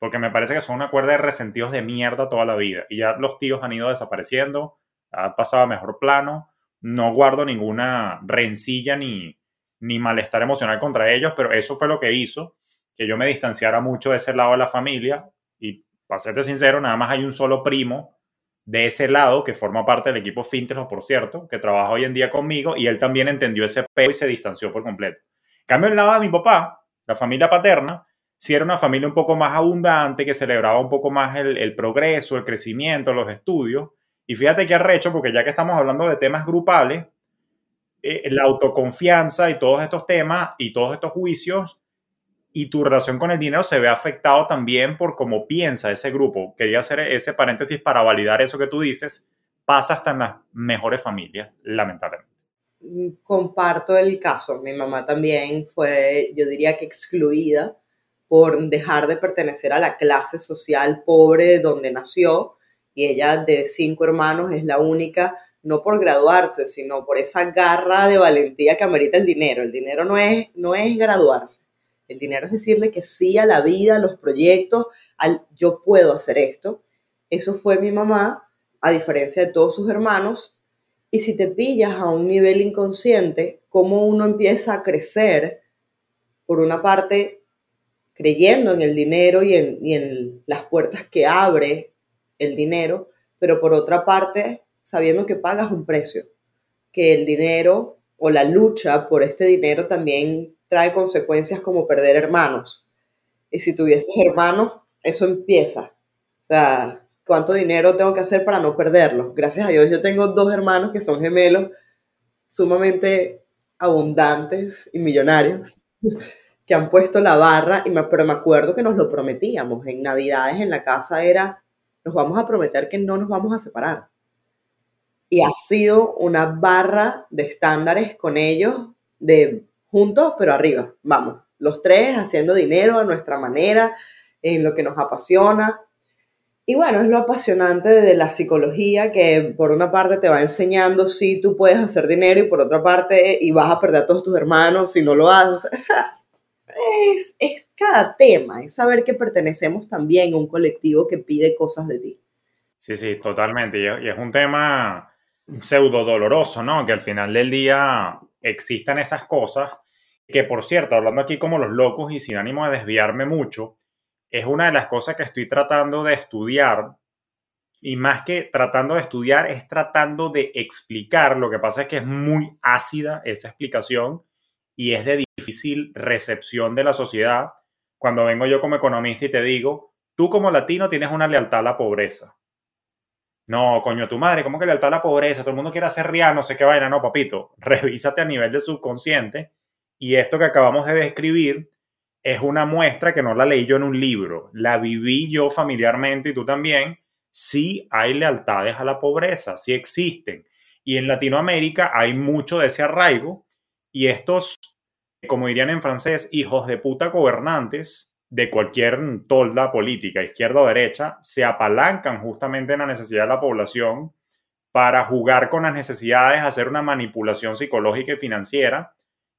B: porque me parece que son una cuerda de resentidos de mierda toda la vida. Y ya los tíos han ido desapareciendo, han pasado a mejor plano, no guardo ninguna rencilla ni, ni malestar emocional contra ellos, pero eso fue lo que hizo que yo me distanciara mucho de ese lado de la familia. Y para serte sincero, nada más hay un solo primo de ese lado que forma parte del equipo Fintech, por cierto, que trabaja hoy en día conmigo y él también entendió ese peo y se distanció por completo. cambio, el lado de mi papá, la familia paterna, si era una familia un poco más abundante, que celebraba un poco más el, progreso, el crecimiento, los estudios. Y fíjate qué arrecho, porque ya que estamos hablando de temas grupales, eh, la autoconfianza y todos estos temas y todos estos juicios y tu relación con el dinero se ve afectado también por cómo piensa ese grupo. Quería hacer ese paréntesis para validar eso que tú dices. Pasa hasta en las mejores familias, lamentablemente.
A: Comparto el caso. Mi mamá también fue, yo diría que excluida por dejar de pertenecer a la clase social pobre donde nació y ella de cinco hermanos es la única, no por graduarse, sino por esa garra de valentía que amerita el dinero. El dinero no es, no es graduarse, el dinero es decirle que sí a la vida, a los proyectos, al yo puedo hacer esto. Eso fue mi mamá, a diferencia de todos sus hermanos. Y si te pillas a un nivel inconsciente, cómo uno empieza a crecer, por una parte, creyendo en el dinero y en, las puertas que abre el dinero, pero por otra parte, sabiendo que pagas un precio, que el dinero o la lucha por este dinero también trae consecuencias como perder hermanos. Y si tuvieses hermanos, eso empieza. O sea, ¿cuánto dinero tengo que hacer para no perderlos? Gracias a Dios yo tengo dos hermanos que son gemelos, sumamente abundantes y millonarios que han puesto la barra, y me, pero me acuerdo que nos lo prometíamos. En Navidades en la casa era, nos vamos a prometer que no nos vamos a separar. Y ha sido una barra de estándares con ellos, de juntos, pero arriba. Vamos, los tres haciendo dinero a nuestra manera, en lo que nos apasiona. Y bueno, es lo apasionante de la psicología que por una parte te va enseñando si tú puedes hacer dinero y por otra parte y vas a perder a todos tus hermanos si no lo haces. *laughs* Es, cada tema, es saber que pertenecemos también a un colectivo que pide cosas de ti.
B: Sí, sí, totalmente. Y es un tema pseudo doloroso, ¿no? Que al final del día existan esas cosas que, por cierto, hablando aquí como los locos y sin ánimo de desviarme mucho, es una de las cosas que estoy tratando de estudiar. Y más que tratando de estudiar, es tratando de explicar. Lo que pasa es que es muy ácida esa explicación y es de difícil recepción de la sociedad. Cuando vengo yo como economista y te digo, tú como latino tienes una lealtad a la pobreza. No, coño, tu madre, ¿cómo que lealtad a la pobreza? Todo el mundo quiere hacer real, no sé qué vaina. No, papito, *laughs* revísate a nivel de subconsciente. Y esto que acabamos de describir es una muestra que no la leí yo en un libro, la viví yo familiarmente y tú también. Sí hay lealtades a la pobreza, sí existen. Y en Latinoamérica hay mucho de ese arraigo y estos, como dirían en francés, hijos de puta gobernantes de cualquier tolda política, izquierda o derecha, se apalancan justamente en la necesidad de la población para jugar con las necesidades, hacer una manipulación psicológica y financiera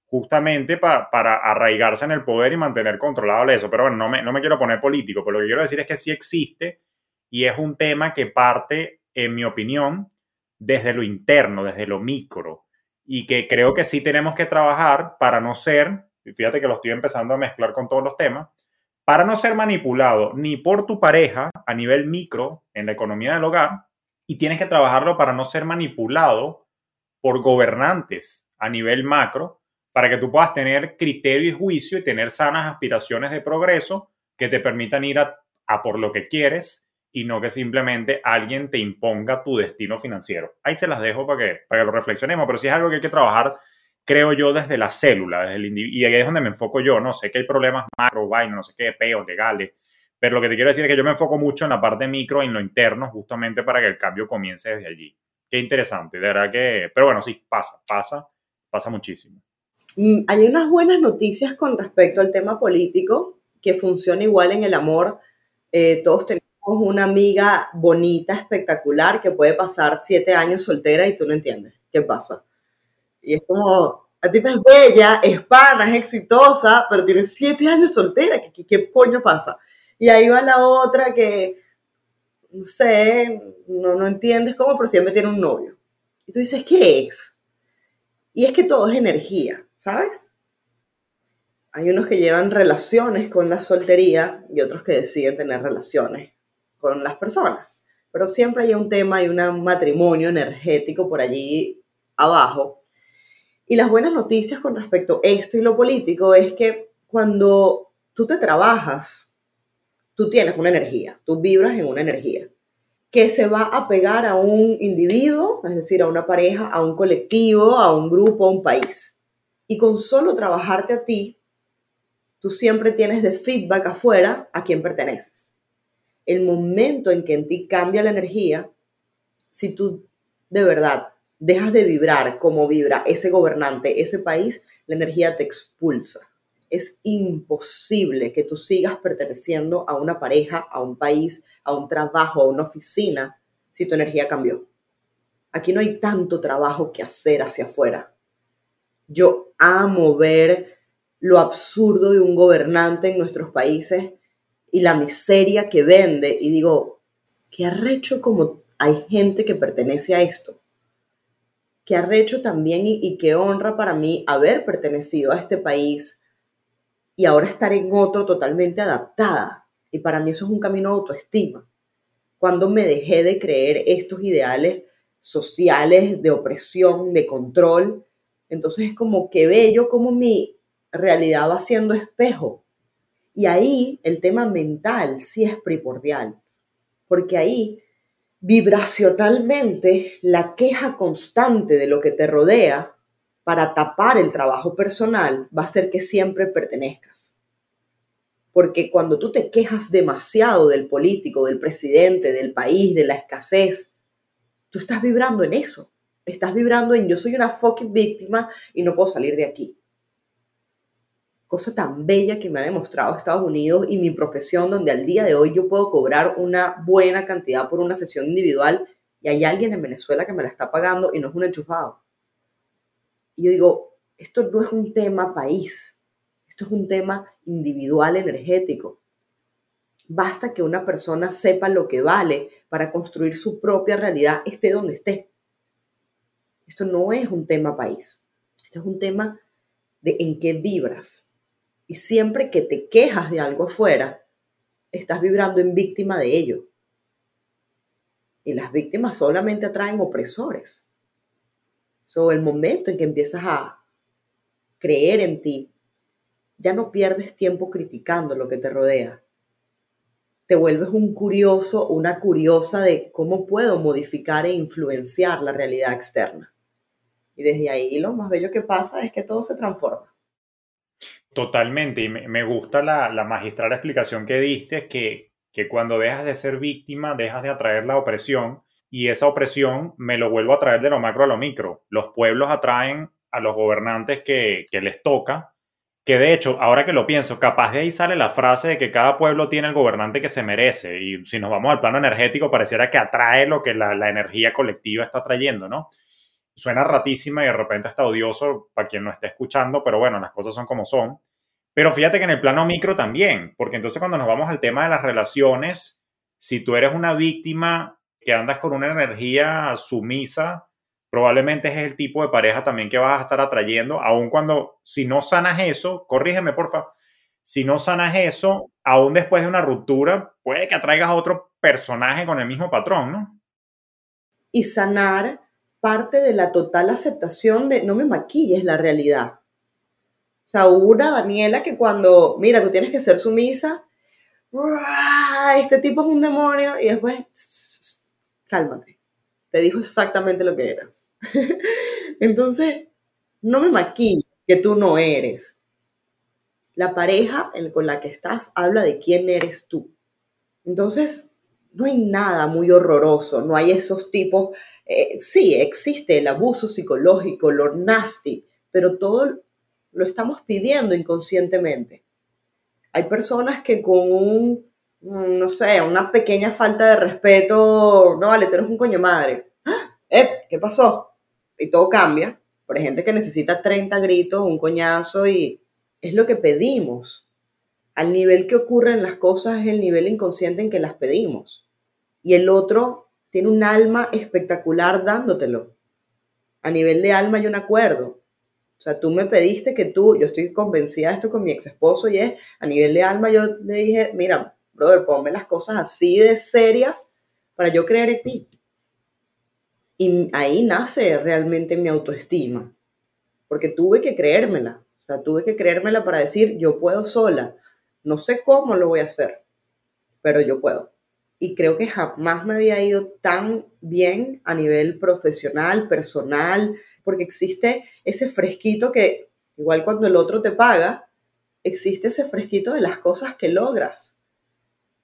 B: justamente para arraigarse en el poder y mantener controlado eso. Pero bueno, no me, no me quiero poner político, pero lo que quiero decir es que sí existe y es un tema que parte, en mi opinión, desde lo interno, desde lo micro, y que creo que sí tenemos que trabajar para no ser, y fíjate que lo estoy empezando a mezclar con todos los temas, para no ser manipulado ni por tu pareja a nivel micro en la economía del hogar, y tienes que trabajarlo para no ser manipulado por gobernantes a nivel macro, para que tú puedas tener criterio y juicio y tener sanas aspiraciones de progreso que te permitan ir a, por lo que quieres y no que simplemente alguien te imponga tu destino financiero. Ahí se las dejo para que, para que lo reflexionemos, pero sí es algo que hay que trabajar, creo yo, desde la célula, desde el y ahí es donde me enfoco yo, no sé que hay problemas macro, vaina, no sé qué, peos legales, pero lo que te quiero decir es que yo me enfoco mucho en la parte micro, en lo interno, justamente para que el cambio comience desde allí. Qué interesante, de verdad que, pero bueno, sí, pasa, pasa, pasa muchísimo.
A: Mm, hay unas buenas noticias con respecto al tema político que funciona igual en el amor. Eh, todos tenemos una amiga bonita, espectacular, que puede pasar siete años soltera y tú no entiendes qué pasa. Y es como, a ti es bella, es pana, es exitosa, pero tiene siete años soltera, ¿qué, qué, coño pasa? Y ahí va la otra que, no sé, no, no entiendes cómo, pero siempre tiene un novio. Y tú dices, ¿qué es? Y es que todo es energía. ¿sabes? Hay unos que llevan relaciones con la soltería y otros que deciden tener relaciones con las personas. Pero siempre hay un tema y un matrimonio energético por allí abajo. Y las buenas noticias con respecto a esto y lo político es que cuando tú te trabajas, tú tienes una energía, tú vibras en una energía que se va a pegar a un individuo, es decir, a una pareja, a un colectivo, a un grupo, a un país. Y con solo trabajarte a ti, tú siempre tienes de feedback afuera a quién perteneces. El momento en que en ti cambia la energía, si tú de verdad dejas de vibrar como vibra ese gobernante, ese país, la energía te expulsa. Es imposible que tú sigas perteneciendo a una pareja, a un país, a un trabajo, a una oficina, si tu energía cambió. Aquí no hay tanto trabajo que hacer hacia afuera. Yo amo ver lo absurdo de un gobernante en nuestros países y la miseria que vende y digo, qué arrecho como hay gente que pertenece a esto. Qué arrecho también y, qué honra para mí haber pertenecido a este país y ahora estar en otro totalmente adaptada. Y para mí eso es un camino de autoestima. Cuando me dejé de creer estos ideales sociales de opresión, de control, entonces es como que bello como mi realidad va siendo espejo. Y ahí el tema mental sí es primordial, porque ahí vibracionalmente la queja constante de lo que te rodea para tapar el trabajo personal va a hacer que siempre pertenezcas. Porque cuando tú te quejas demasiado del político, del presidente, del país, de la escasez, tú estás vibrando en eso. Estás vibrando en yo soy una fucking víctima y no puedo salir de aquí. Cosa tan bella que me ha demostrado Estados Unidos y mi profesión, donde al día de hoy yo puedo cobrar una buena cantidad por una sesión individual y hay alguien en Venezuela que me la está pagando y no es un enchufado. Y yo digo, esto no es un tema país, esto es un tema individual energético. Basta que una persona sepa lo que vale para construir su propia realidad, esté donde esté. Esto no es un tema país, esto es un tema de en qué vibras. Y siempre que te quejas de algo afuera, estás vibrando en víctima de ello. Y las víctimas solamente atraen opresores. Sobre el momento en que empiezas a creer en ti, ya no pierdes tiempo criticando lo que te rodea. Te vuelves un curioso, una curiosa de cómo puedo modificar e influenciar la realidad externa. Y desde ahí lo más bello que pasa es que todo se transforma.
B: Totalmente, y me gusta la, la magistral explicación que diste, que, que cuando dejas de ser víctima, dejas de atraer la opresión, y esa opresión me lo vuelvo a traer de lo macro a lo micro. Los pueblos atraen a los gobernantes que, les toca, que de hecho, ahora que lo pienso, capaz de ahí sale la frase de que cada pueblo tiene el gobernante que se merece. Y si nos vamos al plano energético, pareciera que atrae lo que la, energía colectiva está trayendo, ¿no? Suena ratísima y de repente está odioso para quien no esté escuchando, pero bueno, las cosas son como son. Pero fíjate que en el plano micro también, porque entonces cuando nos vamos al tema de las relaciones, si tú eres una víctima que andas con una energía sumisa, probablemente es el tipo de pareja también que vas a estar atrayendo, aun cuando, si no sanas eso, corrígeme por favor, si no sanas eso, aún después de una ruptura, puede que atraigas a otro personaje con el mismo patrón, ¿no?
A: Y sanar parte de la total aceptación de no me maquilles la realidad. O sea, hubo una Daniela que cuando, mira, tú tienes que ser sumisa, este tipo es un demonio, y después, cálmate te dijo exactamente lo que eras. *laughs* Entonces, no me maquilles que tú no eres. La pareja con la que estás habla de quién eres tú. Entonces, no hay nada muy horroroso, no hay esos tipos. Eh, sí, existe el abuso psicológico, lo nasty, pero todo lo estamos pidiendo inconscientemente. Hay personas que con un Mm, no sé, una pequeña falta de respeto, no vale, tú eres un coño madre. ¡Ah! ¿Eh? ¿Qué pasó? Y todo cambia. Por gente que necesita 30 gritos, un coñazo y es lo que pedimos. Al nivel que ocurren las cosas es el nivel inconsciente en que las pedimos. Y el otro tiene un alma espectacular dándotelo. A nivel de alma hay un acuerdo. O sea, tú me pediste que tú, yo estoy convencida de esto con mi ex esposo y es, a nivel de alma yo le dije, mira, brother, ponme las cosas así de serias para yo creer en mí. Y ahí nace realmente mi autoestima, porque tuve que creérmela, o sea, tuve que creérmela para decir, yo puedo sola, no sé cómo lo voy a hacer, pero yo puedo. Y creo que jamás me había ido tan bien a nivel profesional, personal, porque existe ese fresquito que, igual cuando el otro te paga, existe ese fresquito de las cosas que logras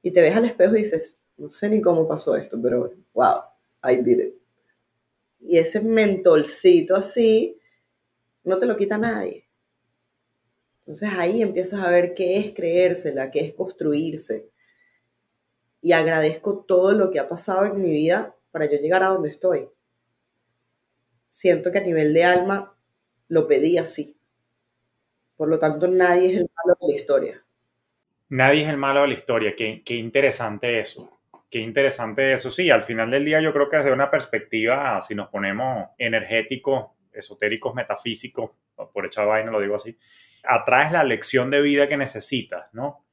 A: y te ves al espejo y dices, no sé ni cómo pasó esto, pero wow, I did. Y ese mentolcito así, no te lo quita nadie. Entonces ahí empiezas a ver qué es creérsela, qué es construirse. Y agradezco todo lo que ha pasado en mi vida para yo llegar a donde estoy. Siento que a nivel de alma lo pedí así. Por lo tanto, nadie es el malo de la historia.
B: Nadie es el malo de la historia. Qué, interesante eso. Qué interesante eso. Sí, al final del día yo creo que desde una perspectiva, si nos ponemos energéticos, esotéricos, metafísicos, por echar vaina lo digo así, atraes la lección de vida que necesitas, ¿no?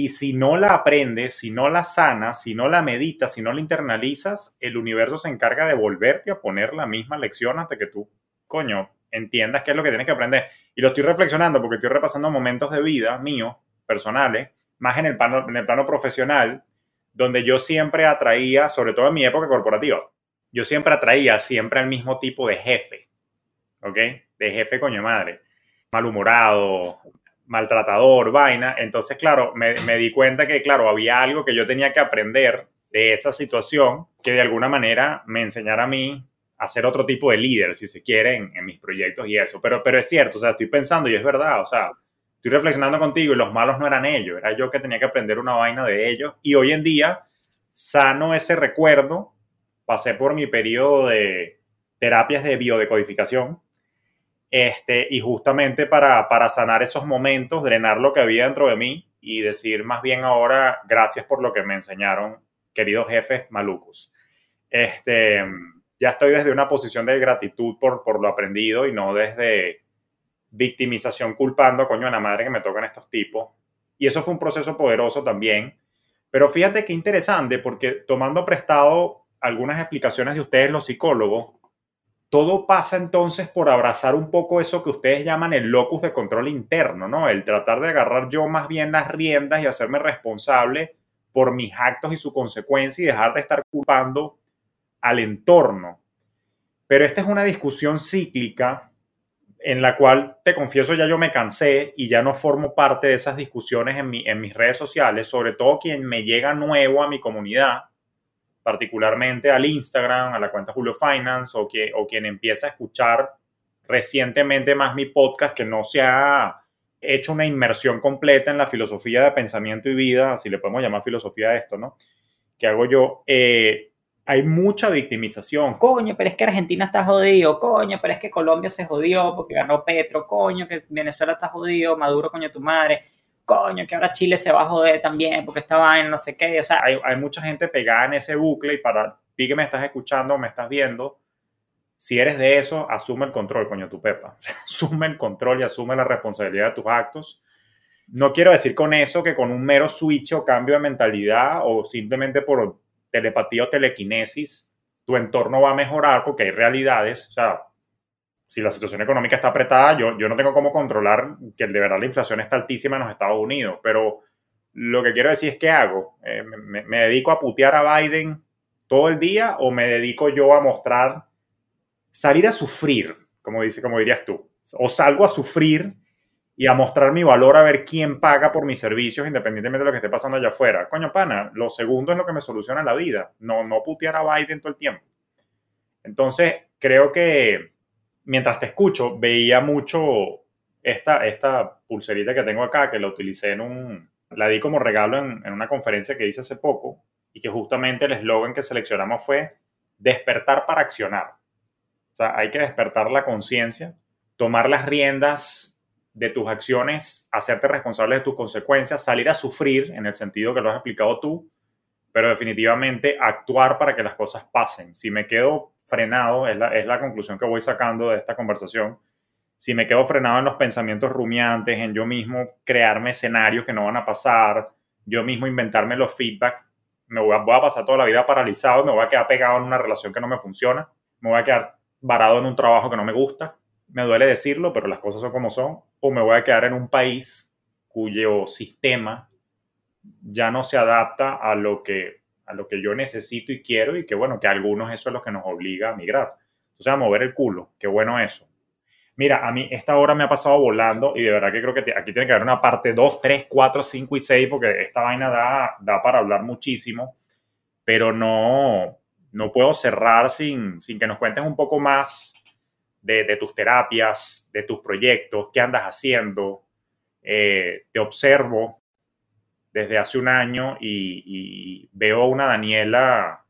B: Y si no la aprendes, si no la sanas, si no la meditas, si no la internalizas, el universo se encarga de volverte a poner la misma lección hasta que tú, coño, entiendas qué es lo que tienes que aprender. Y lo estoy reflexionando porque estoy repasando momentos de vida míos personales, más en el plano, en el plano profesional, donde yo siempre atraía, sobre todo en mi época corporativa, yo siempre atraía siempre al mismo tipo de jefe, ¿ok? De jefe coño madre, malhumorado, maltratador, vaina. Entonces, claro, me, me, di cuenta que, claro, había algo que yo tenía que aprender de esa situación que de alguna manera me enseñara a mí a ser otro tipo de líder, si se quiere, en, mis proyectos y eso. Pero, pero es cierto, o sea, estoy pensando y es verdad, o sea, estoy reflexionando contigo y los malos no eran ellos, era yo que tenía que aprender una vaina de ellos. Y hoy en día, sano ese recuerdo, pasé por mi periodo de terapias de biodecodificación, este, y justamente para, para sanar esos momentos, drenar lo que había dentro de mí y decir más bien ahora, gracias por lo que me enseñaron, queridos jefes malucos. Este, ya estoy desde una posición de gratitud por, por lo aprendido y no desde victimización culpando, coño, a la madre que me tocan estos tipos. Y eso fue un proceso poderoso también. Pero fíjate qué interesante, porque tomando prestado algunas explicaciones de ustedes, los psicólogos, todo pasa entonces por abrazar un poco eso que ustedes llaman el locus de control interno, ¿no? El tratar de agarrar yo más bien las riendas y hacerme responsable por mis actos y su consecuencia y dejar de estar culpando al entorno. Pero esta es una discusión cíclica en la cual, te confieso, ya yo me cansé y ya no formo parte de esas discusiones en, en mis redes sociales, sobre todo quien me llega nuevo a mi comunidad, particularmente al Instagram, a la cuenta Julio Finance, o, que, o quien empieza a escuchar recientemente más mi podcast, que no se ha hecho una inmersión completa en la filosofía de pensamiento y vida, así le podemos llamar filosofía a esto, ¿no? Que hago yo. Eh, hay mucha victimización. Coño, pero es que Argentina está jodido. Coño, pero es que Colombia se jodió porque ganó Petro. Coño, que Venezuela está jodido. Maduro, coño, tu madre. Coño, que ahora Chile se va a joder también porque estaba en no sé qué. O sea, hay, mucha gente pegada en ese bucle y para ti que me estás escuchando me estás viendo, si eres de eso, asume el control, coño, tu pepa. *laughs* asume el control y asume la responsabilidad de tus actos. No quiero decir con eso que con un mero switch o cambio de mentalidad o simplemente por telepatía o telequinesis, tu entorno va a mejorar porque hay realidades. O sea, si la situación económica está apretada, yo, yo no tengo cómo controlar que de verdad la inflación está altísima en los Estados Unidos, pero lo que quiero decir es qué hago. Eh, me, dedico a putear a Biden todo el día o me dedico yo a mostrar, salir a sufrir, como, dice, como dirías tú, o salgo a sufrir y a mostrar mi valor a ver quién paga por mis servicios independientemente de lo que esté pasando allá afuera. Coño, pana, lo segundo es lo que me soluciona la vida, no, no putear a Biden todo el tiempo. Entonces, creo que mientras te escucho, veía mucho esta, esta pulserita que tengo acá, que la utilicé en un, la di como regalo en, en una conferencia que hice hace poco y que justamente el eslogan que seleccionamos fue despertar para accionar. O sea, hay que despertar la conciencia, tomar las riendas de tus acciones, hacerte responsable de tus consecuencias, salir a sufrir en el sentido que lo has explicado tú, pero definitivamente actuar para que las cosas pasen. Si me quedo frenado, es la, es la conclusión que voy sacando de esta conversación, si me quedo frenado en los pensamientos rumiantes, en yo mismo crearme escenarios que no van a pasar, yo mismo inventarme los feedback, me voy a, voy a pasar toda la vida paralizado, me voy a quedar pegado en una relación que no me funciona, me voy a quedar varado en un trabajo que no me gusta, me duele decirlo, pero las cosas son como son, o me voy a quedar en un país cuyo sistema ya no se adapta a lo que, a lo que yo necesito y quiero y que bueno, que algunos eso es lo que nos obliga a migrar. O sea, a mover el culo, qué bueno eso. Mira, a mí esta hora me ha pasado volando y de verdad que creo que aquí tiene que haber una parte 2, 3, 4, 5 y 6 porque esta vaina da, da para hablar muchísimo, pero no, no puedo cerrar sin, sin que nos cuentes un poco más de, tus terapias, de tus proyectos, qué andas haciendo. Eh, te observo desde hace un año y, veo a una Daniela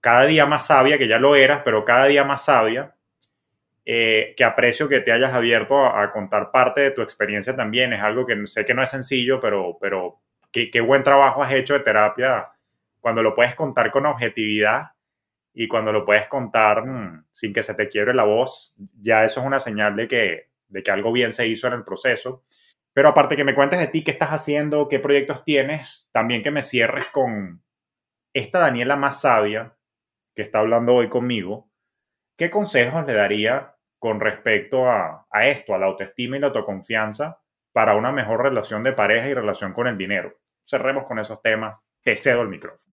B: cada día más sabia, que ya lo eras, pero cada día más sabia, eh, que aprecio que te hayas abierto a, contar parte de tu experiencia también. Es algo que sé que no es sencillo, pero, pero qué, buen trabajo has hecho de terapia cuando lo puedes contar con objetividad y cuando lo puedes contar mm, sin que se te quiebre la voz, ya eso es una señal de que, de que algo bien se hizo en el proceso. Pero aparte que me cuentes de ti, qué estás haciendo, qué proyectos tienes, también que me cierres con esta Daniela más sabia que está hablando hoy conmigo, ¿qué consejos le daría con respecto a, esto, a la autoestima y la autoconfianza para una mejor relación de pareja y relación con el dinero? Cerremos con esos temas. Te cedo el micrófono.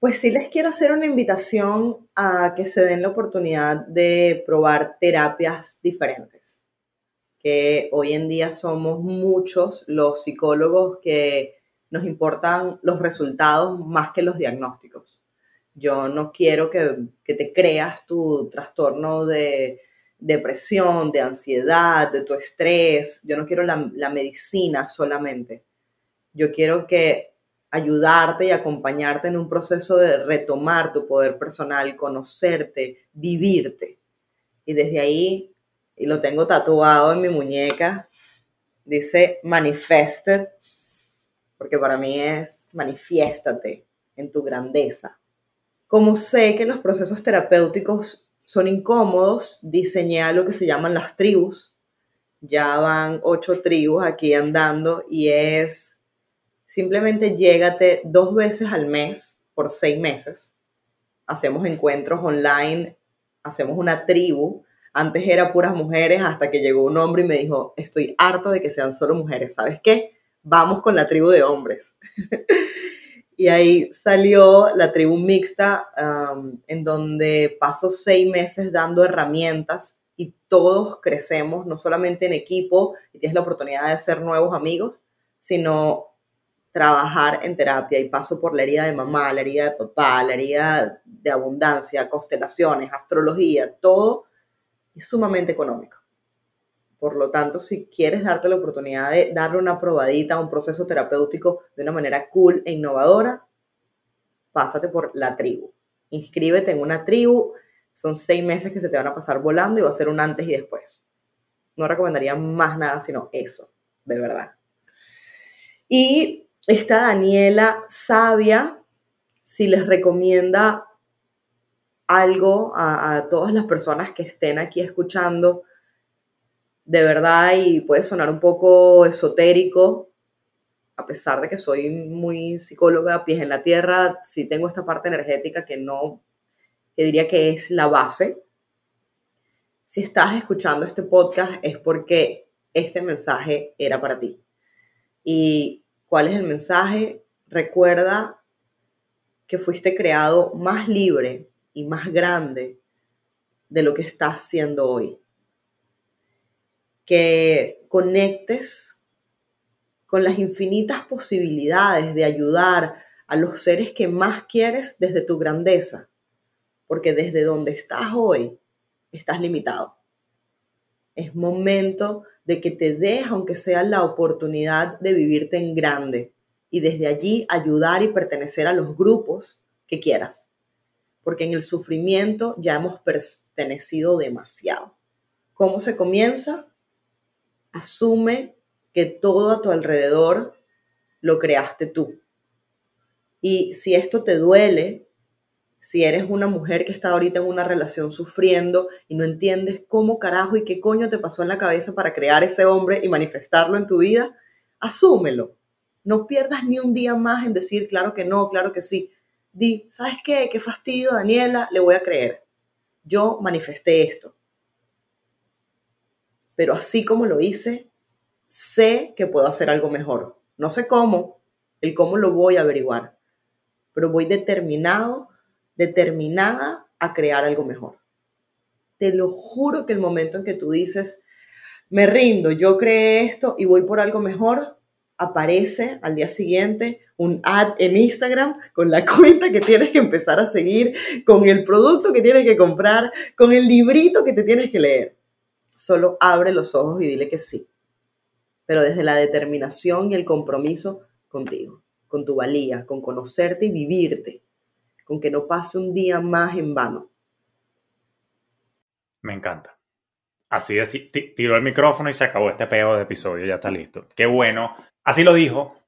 A: Pues sí les quiero hacer una invitación a que se den la oportunidad de probar terapias diferentes, que hoy en día somos muchos los psicólogos que nos importan los resultados más que los diagnósticos. Yo no quiero que, te creas tu trastorno de, depresión, de ansiedad, de tu estrés. Yo no quiero la, la medicina solamente. Yo quiero que ayudarte y acompañarte en un proceso de retomar tu poder personal, conocerte, vivirte. Y desde ahí, y lo tengo tatuado en mi muñeca, dice manifested, porque para mí es manifiéstate en tu grandeza. Como sé que los procesos terapéuticos son incómodos, diseñé algo que se llaman las tribus. Ya van ocho tribus aquí andando y es Simplemente llégate dos veces al mes por seis meses. Hacemos encuentros online, hacemos una tribu. Antes era puras mujeres hasta que llegó un hombre y me dijo, estoy harto de que sean solo mujeres. ¿Sabes qué? Vamos con la tribu de hombres. *laughs* y ahí salió la tribu mixta, en donde paso seis meses dando herramientas y todos crecemos, no solamente en equipo y tienes la oportunidad de hacer nuevos amigos, sino trabajar en terapia y paso por la herida de mamá, la herida de papá, la herida de abundancia, constelaciones, astrología, todo sumamente económico. Por lo tanto, si quieres darte la oportunidad de darle una probadita a un proceso terapéutico de una manera cool e innovadora, pásate por la tribu. Inscríbete en una tribu. Son seis meses que se te van a pasar volando y va a ser un antes y después. No recomendaría más nada sino eso, de verdad. Y esta Daniela sabia, si les recomienda algo a, todas las personas que estén aquí escuchando, de verdad, y puede sonar un poco esotérico, a pesar de que soy muy psicóloga, pies en la tierra, sí tengo esta parte energética que no, que diría que es la base. Si estás escuchando este podcast es porque este mensaje era para ti. Y cuál es el mensaje, recuerda que fuiste creado más libre y más grande de lo que estás siendo hoy. Que conectes con las infinitas posibilidades de ayudar a los seres que más quieres desde tu grandeza, porque desde donde estás hoy estás limitado. Es momento de que te des, aunque sea la oportunidad de vivirte en grande y desde allí ayudar y pertenecer a los grupos que quieras. Porque en el sufrimiento ya hemos pertenecido demasiado. ¿Cómo se comienza? Asume que todo a tu alrededor lo creaste tú. Y si esto te duele, si eres una mujer que está ahorita en una relación sufriendo y no entiendes cómo carajo y qué coño te pasó en la cabeza para crear ese hombre y manifestarlo en tu vida, asúmelo. No pierdas ni un día más en decir, claro que no, claro que sí. Di, ¿sabes qué? Qué fastidio, Daniela, le voy a creer. Yo manifesté esto. Pero así como lo hice, sé que puedo hacer algo mejor. No sé cómo, el cómo lo voy a averiguar, pero voy determinado determinada a crear algo mejor. Te lo juro que el momento en que tú dices, me rindo, yo creé esto y voy por algo mejor, aparece al día siguiente un ad en Instagram con la *laughs* cuenta que tienes que empezar a seguir, con el producto que tienes que comprar, con el librito que te tienes que leer. Solo abre los ojos y dile que sí, pero desde la determinación y el compromiso contigo, con tu valía, con conocerte y vivirte con que no pase un día más en vano.
B: Me encanta. Así de tiró el micrófono y se acabó este peo episodio, ya está listo. Qué bueno. Así lo dijo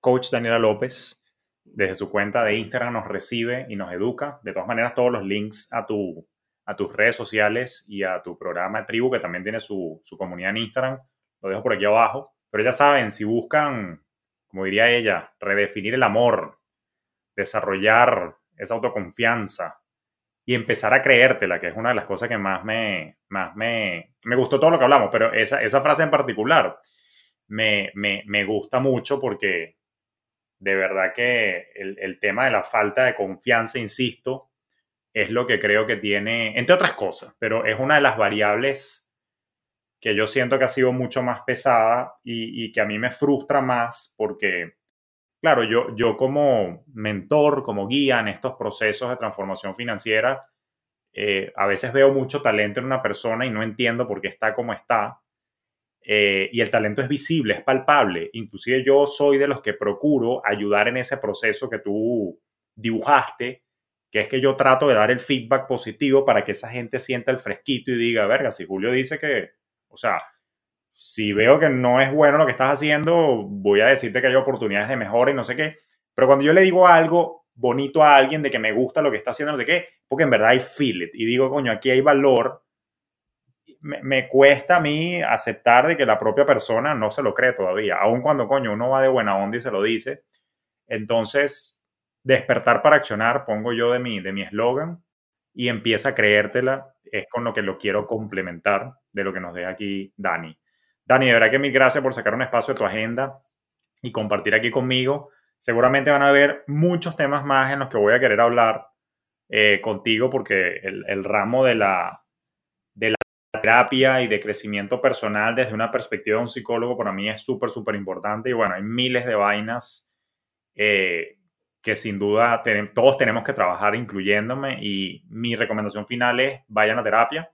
B: coach Daniela López. Desde su cuenta de Instagram nos recibe y nos educa. De todas maneras, todos los links a, tu, a tus redes sociales y a tu programa tribu, que también tiene su, su comunidad en Instagram, lo dejo por aquí abajo. Pero ya saben, si buscan, como diría ella, redefinir el amor, desarrollar esa autoconfianza y empezar a creértela, que es una de las cosas que más me, más me, me gustó todo lo que hablamos, pero esa, esa frase en particular me, me, me, gusta mucho porque de verdad que el, el tema de la falta de confianza, insisto, es lo que creo que tiene, entre otras cosas, pero es una de las variables que yo siento que ha sido mucho más pesada y, y que a mí me frustra más porque claro, yo, yo como mentor, como guía en estos procesos de transformación financiera, eh, a veces veo mucho talento en una persona y no entiendo por qué está como está. Eh, y el talento es visible, es palpable. Inclusive yo soy de los que procuro ayudar en ese proceso que tú dibujaste, que es que yo trato de dar el feedback positivo para que esa gente sienta el fresquito y diga, verga, si Julio dice que, o sea, si veo que no es bueno lo que estás haciendo, voy a decirte que hay oportunidades de mejora y no sé qué. Pero cuando yo le digo algo bonito a alguien de que me gusta lo que está haciendo, no sé qué, porque en verdad hay feel it. Y digo, coño, aquí hay valor. Me, me, cuesta a mí aceptar de que la propia persona no se lo cree todavía, aun cuando, coño, uno va de buena onda y se lo dice. Entonces, despertar para accionar, pongo yo de mi de mi eslogan y empieza a creértela, es con lo que lo quiero complementar de lo que nos deja aquí Dani. Dani, de verdad que mil gracias por sacar un espacio de tu agenda y compartir aquí conmigo. Seguramente van a haber muchos temas más en los que voy a querer hablar eh, contigo porque el, ramo de la, de la terapia y de crecimiento personal desde una perspectiva de un psicólogo para mí es súper, súper importante. Y bueno, hay miles de vainas eh, que sin duda todos tenemos que trabajar, incluyéndome. Y mi recomendación final es vayan a terapia.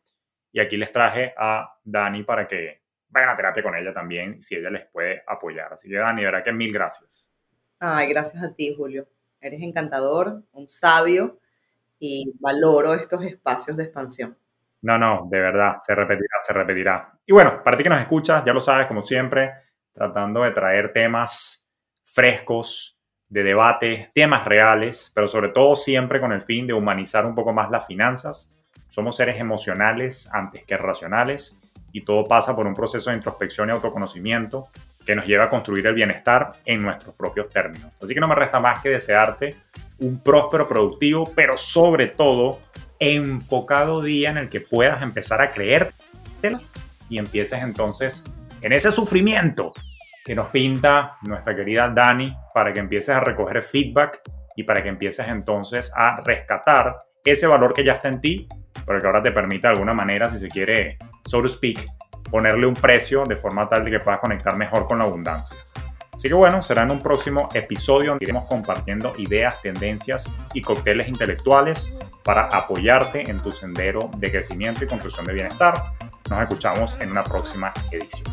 B: Y aquí les traje a Dani para que vayan a terapia con ella también, si ella les puede apoyar. Así que Dani, verdad que mil gracias.
A: Ay, gracias a ti, Julio. Eres encantador, un sabio y valoro estos espacios de expansión.
B: No, no, de verdad, se repetirá, se repetirá. Y bueno, para ti que nos escuchas, ya lo sabes, como siempre, tratando de traer temas frescos, de debate, temas reales, pero sobre todo siempre con el fin de humanizar un poco más las finanzas. Somos seres emocionales antes que racionales y todo pasa por un proceso de introspección y autoconocimiento que nos lleva a construir el bienestar en nuestros propios términos. Así que no me resta más que desearte un próspero, productivo, pero sobre todo enfocado día en el que puedas empezar a creer y empieces entonces en ese sufrimiento que nos pinta nuestra querida Dani para que empieces a recoger feedback y para que empieces entonces a rescatar ese valor que ya está en ti, pero que ahora te permite de alguna manera, si se quiere, so to speak, ponerle un precio de forma tal de que puedas conectar mejor con la abundancia. Así que bueno, será en un próximo episodio donde iremos compartiendo ideas, tendencias y cócteles intelectuales para apoyarte en tu sendero de crecimiento y construcción de bienestar. Nos escuchamos en una próxima edición.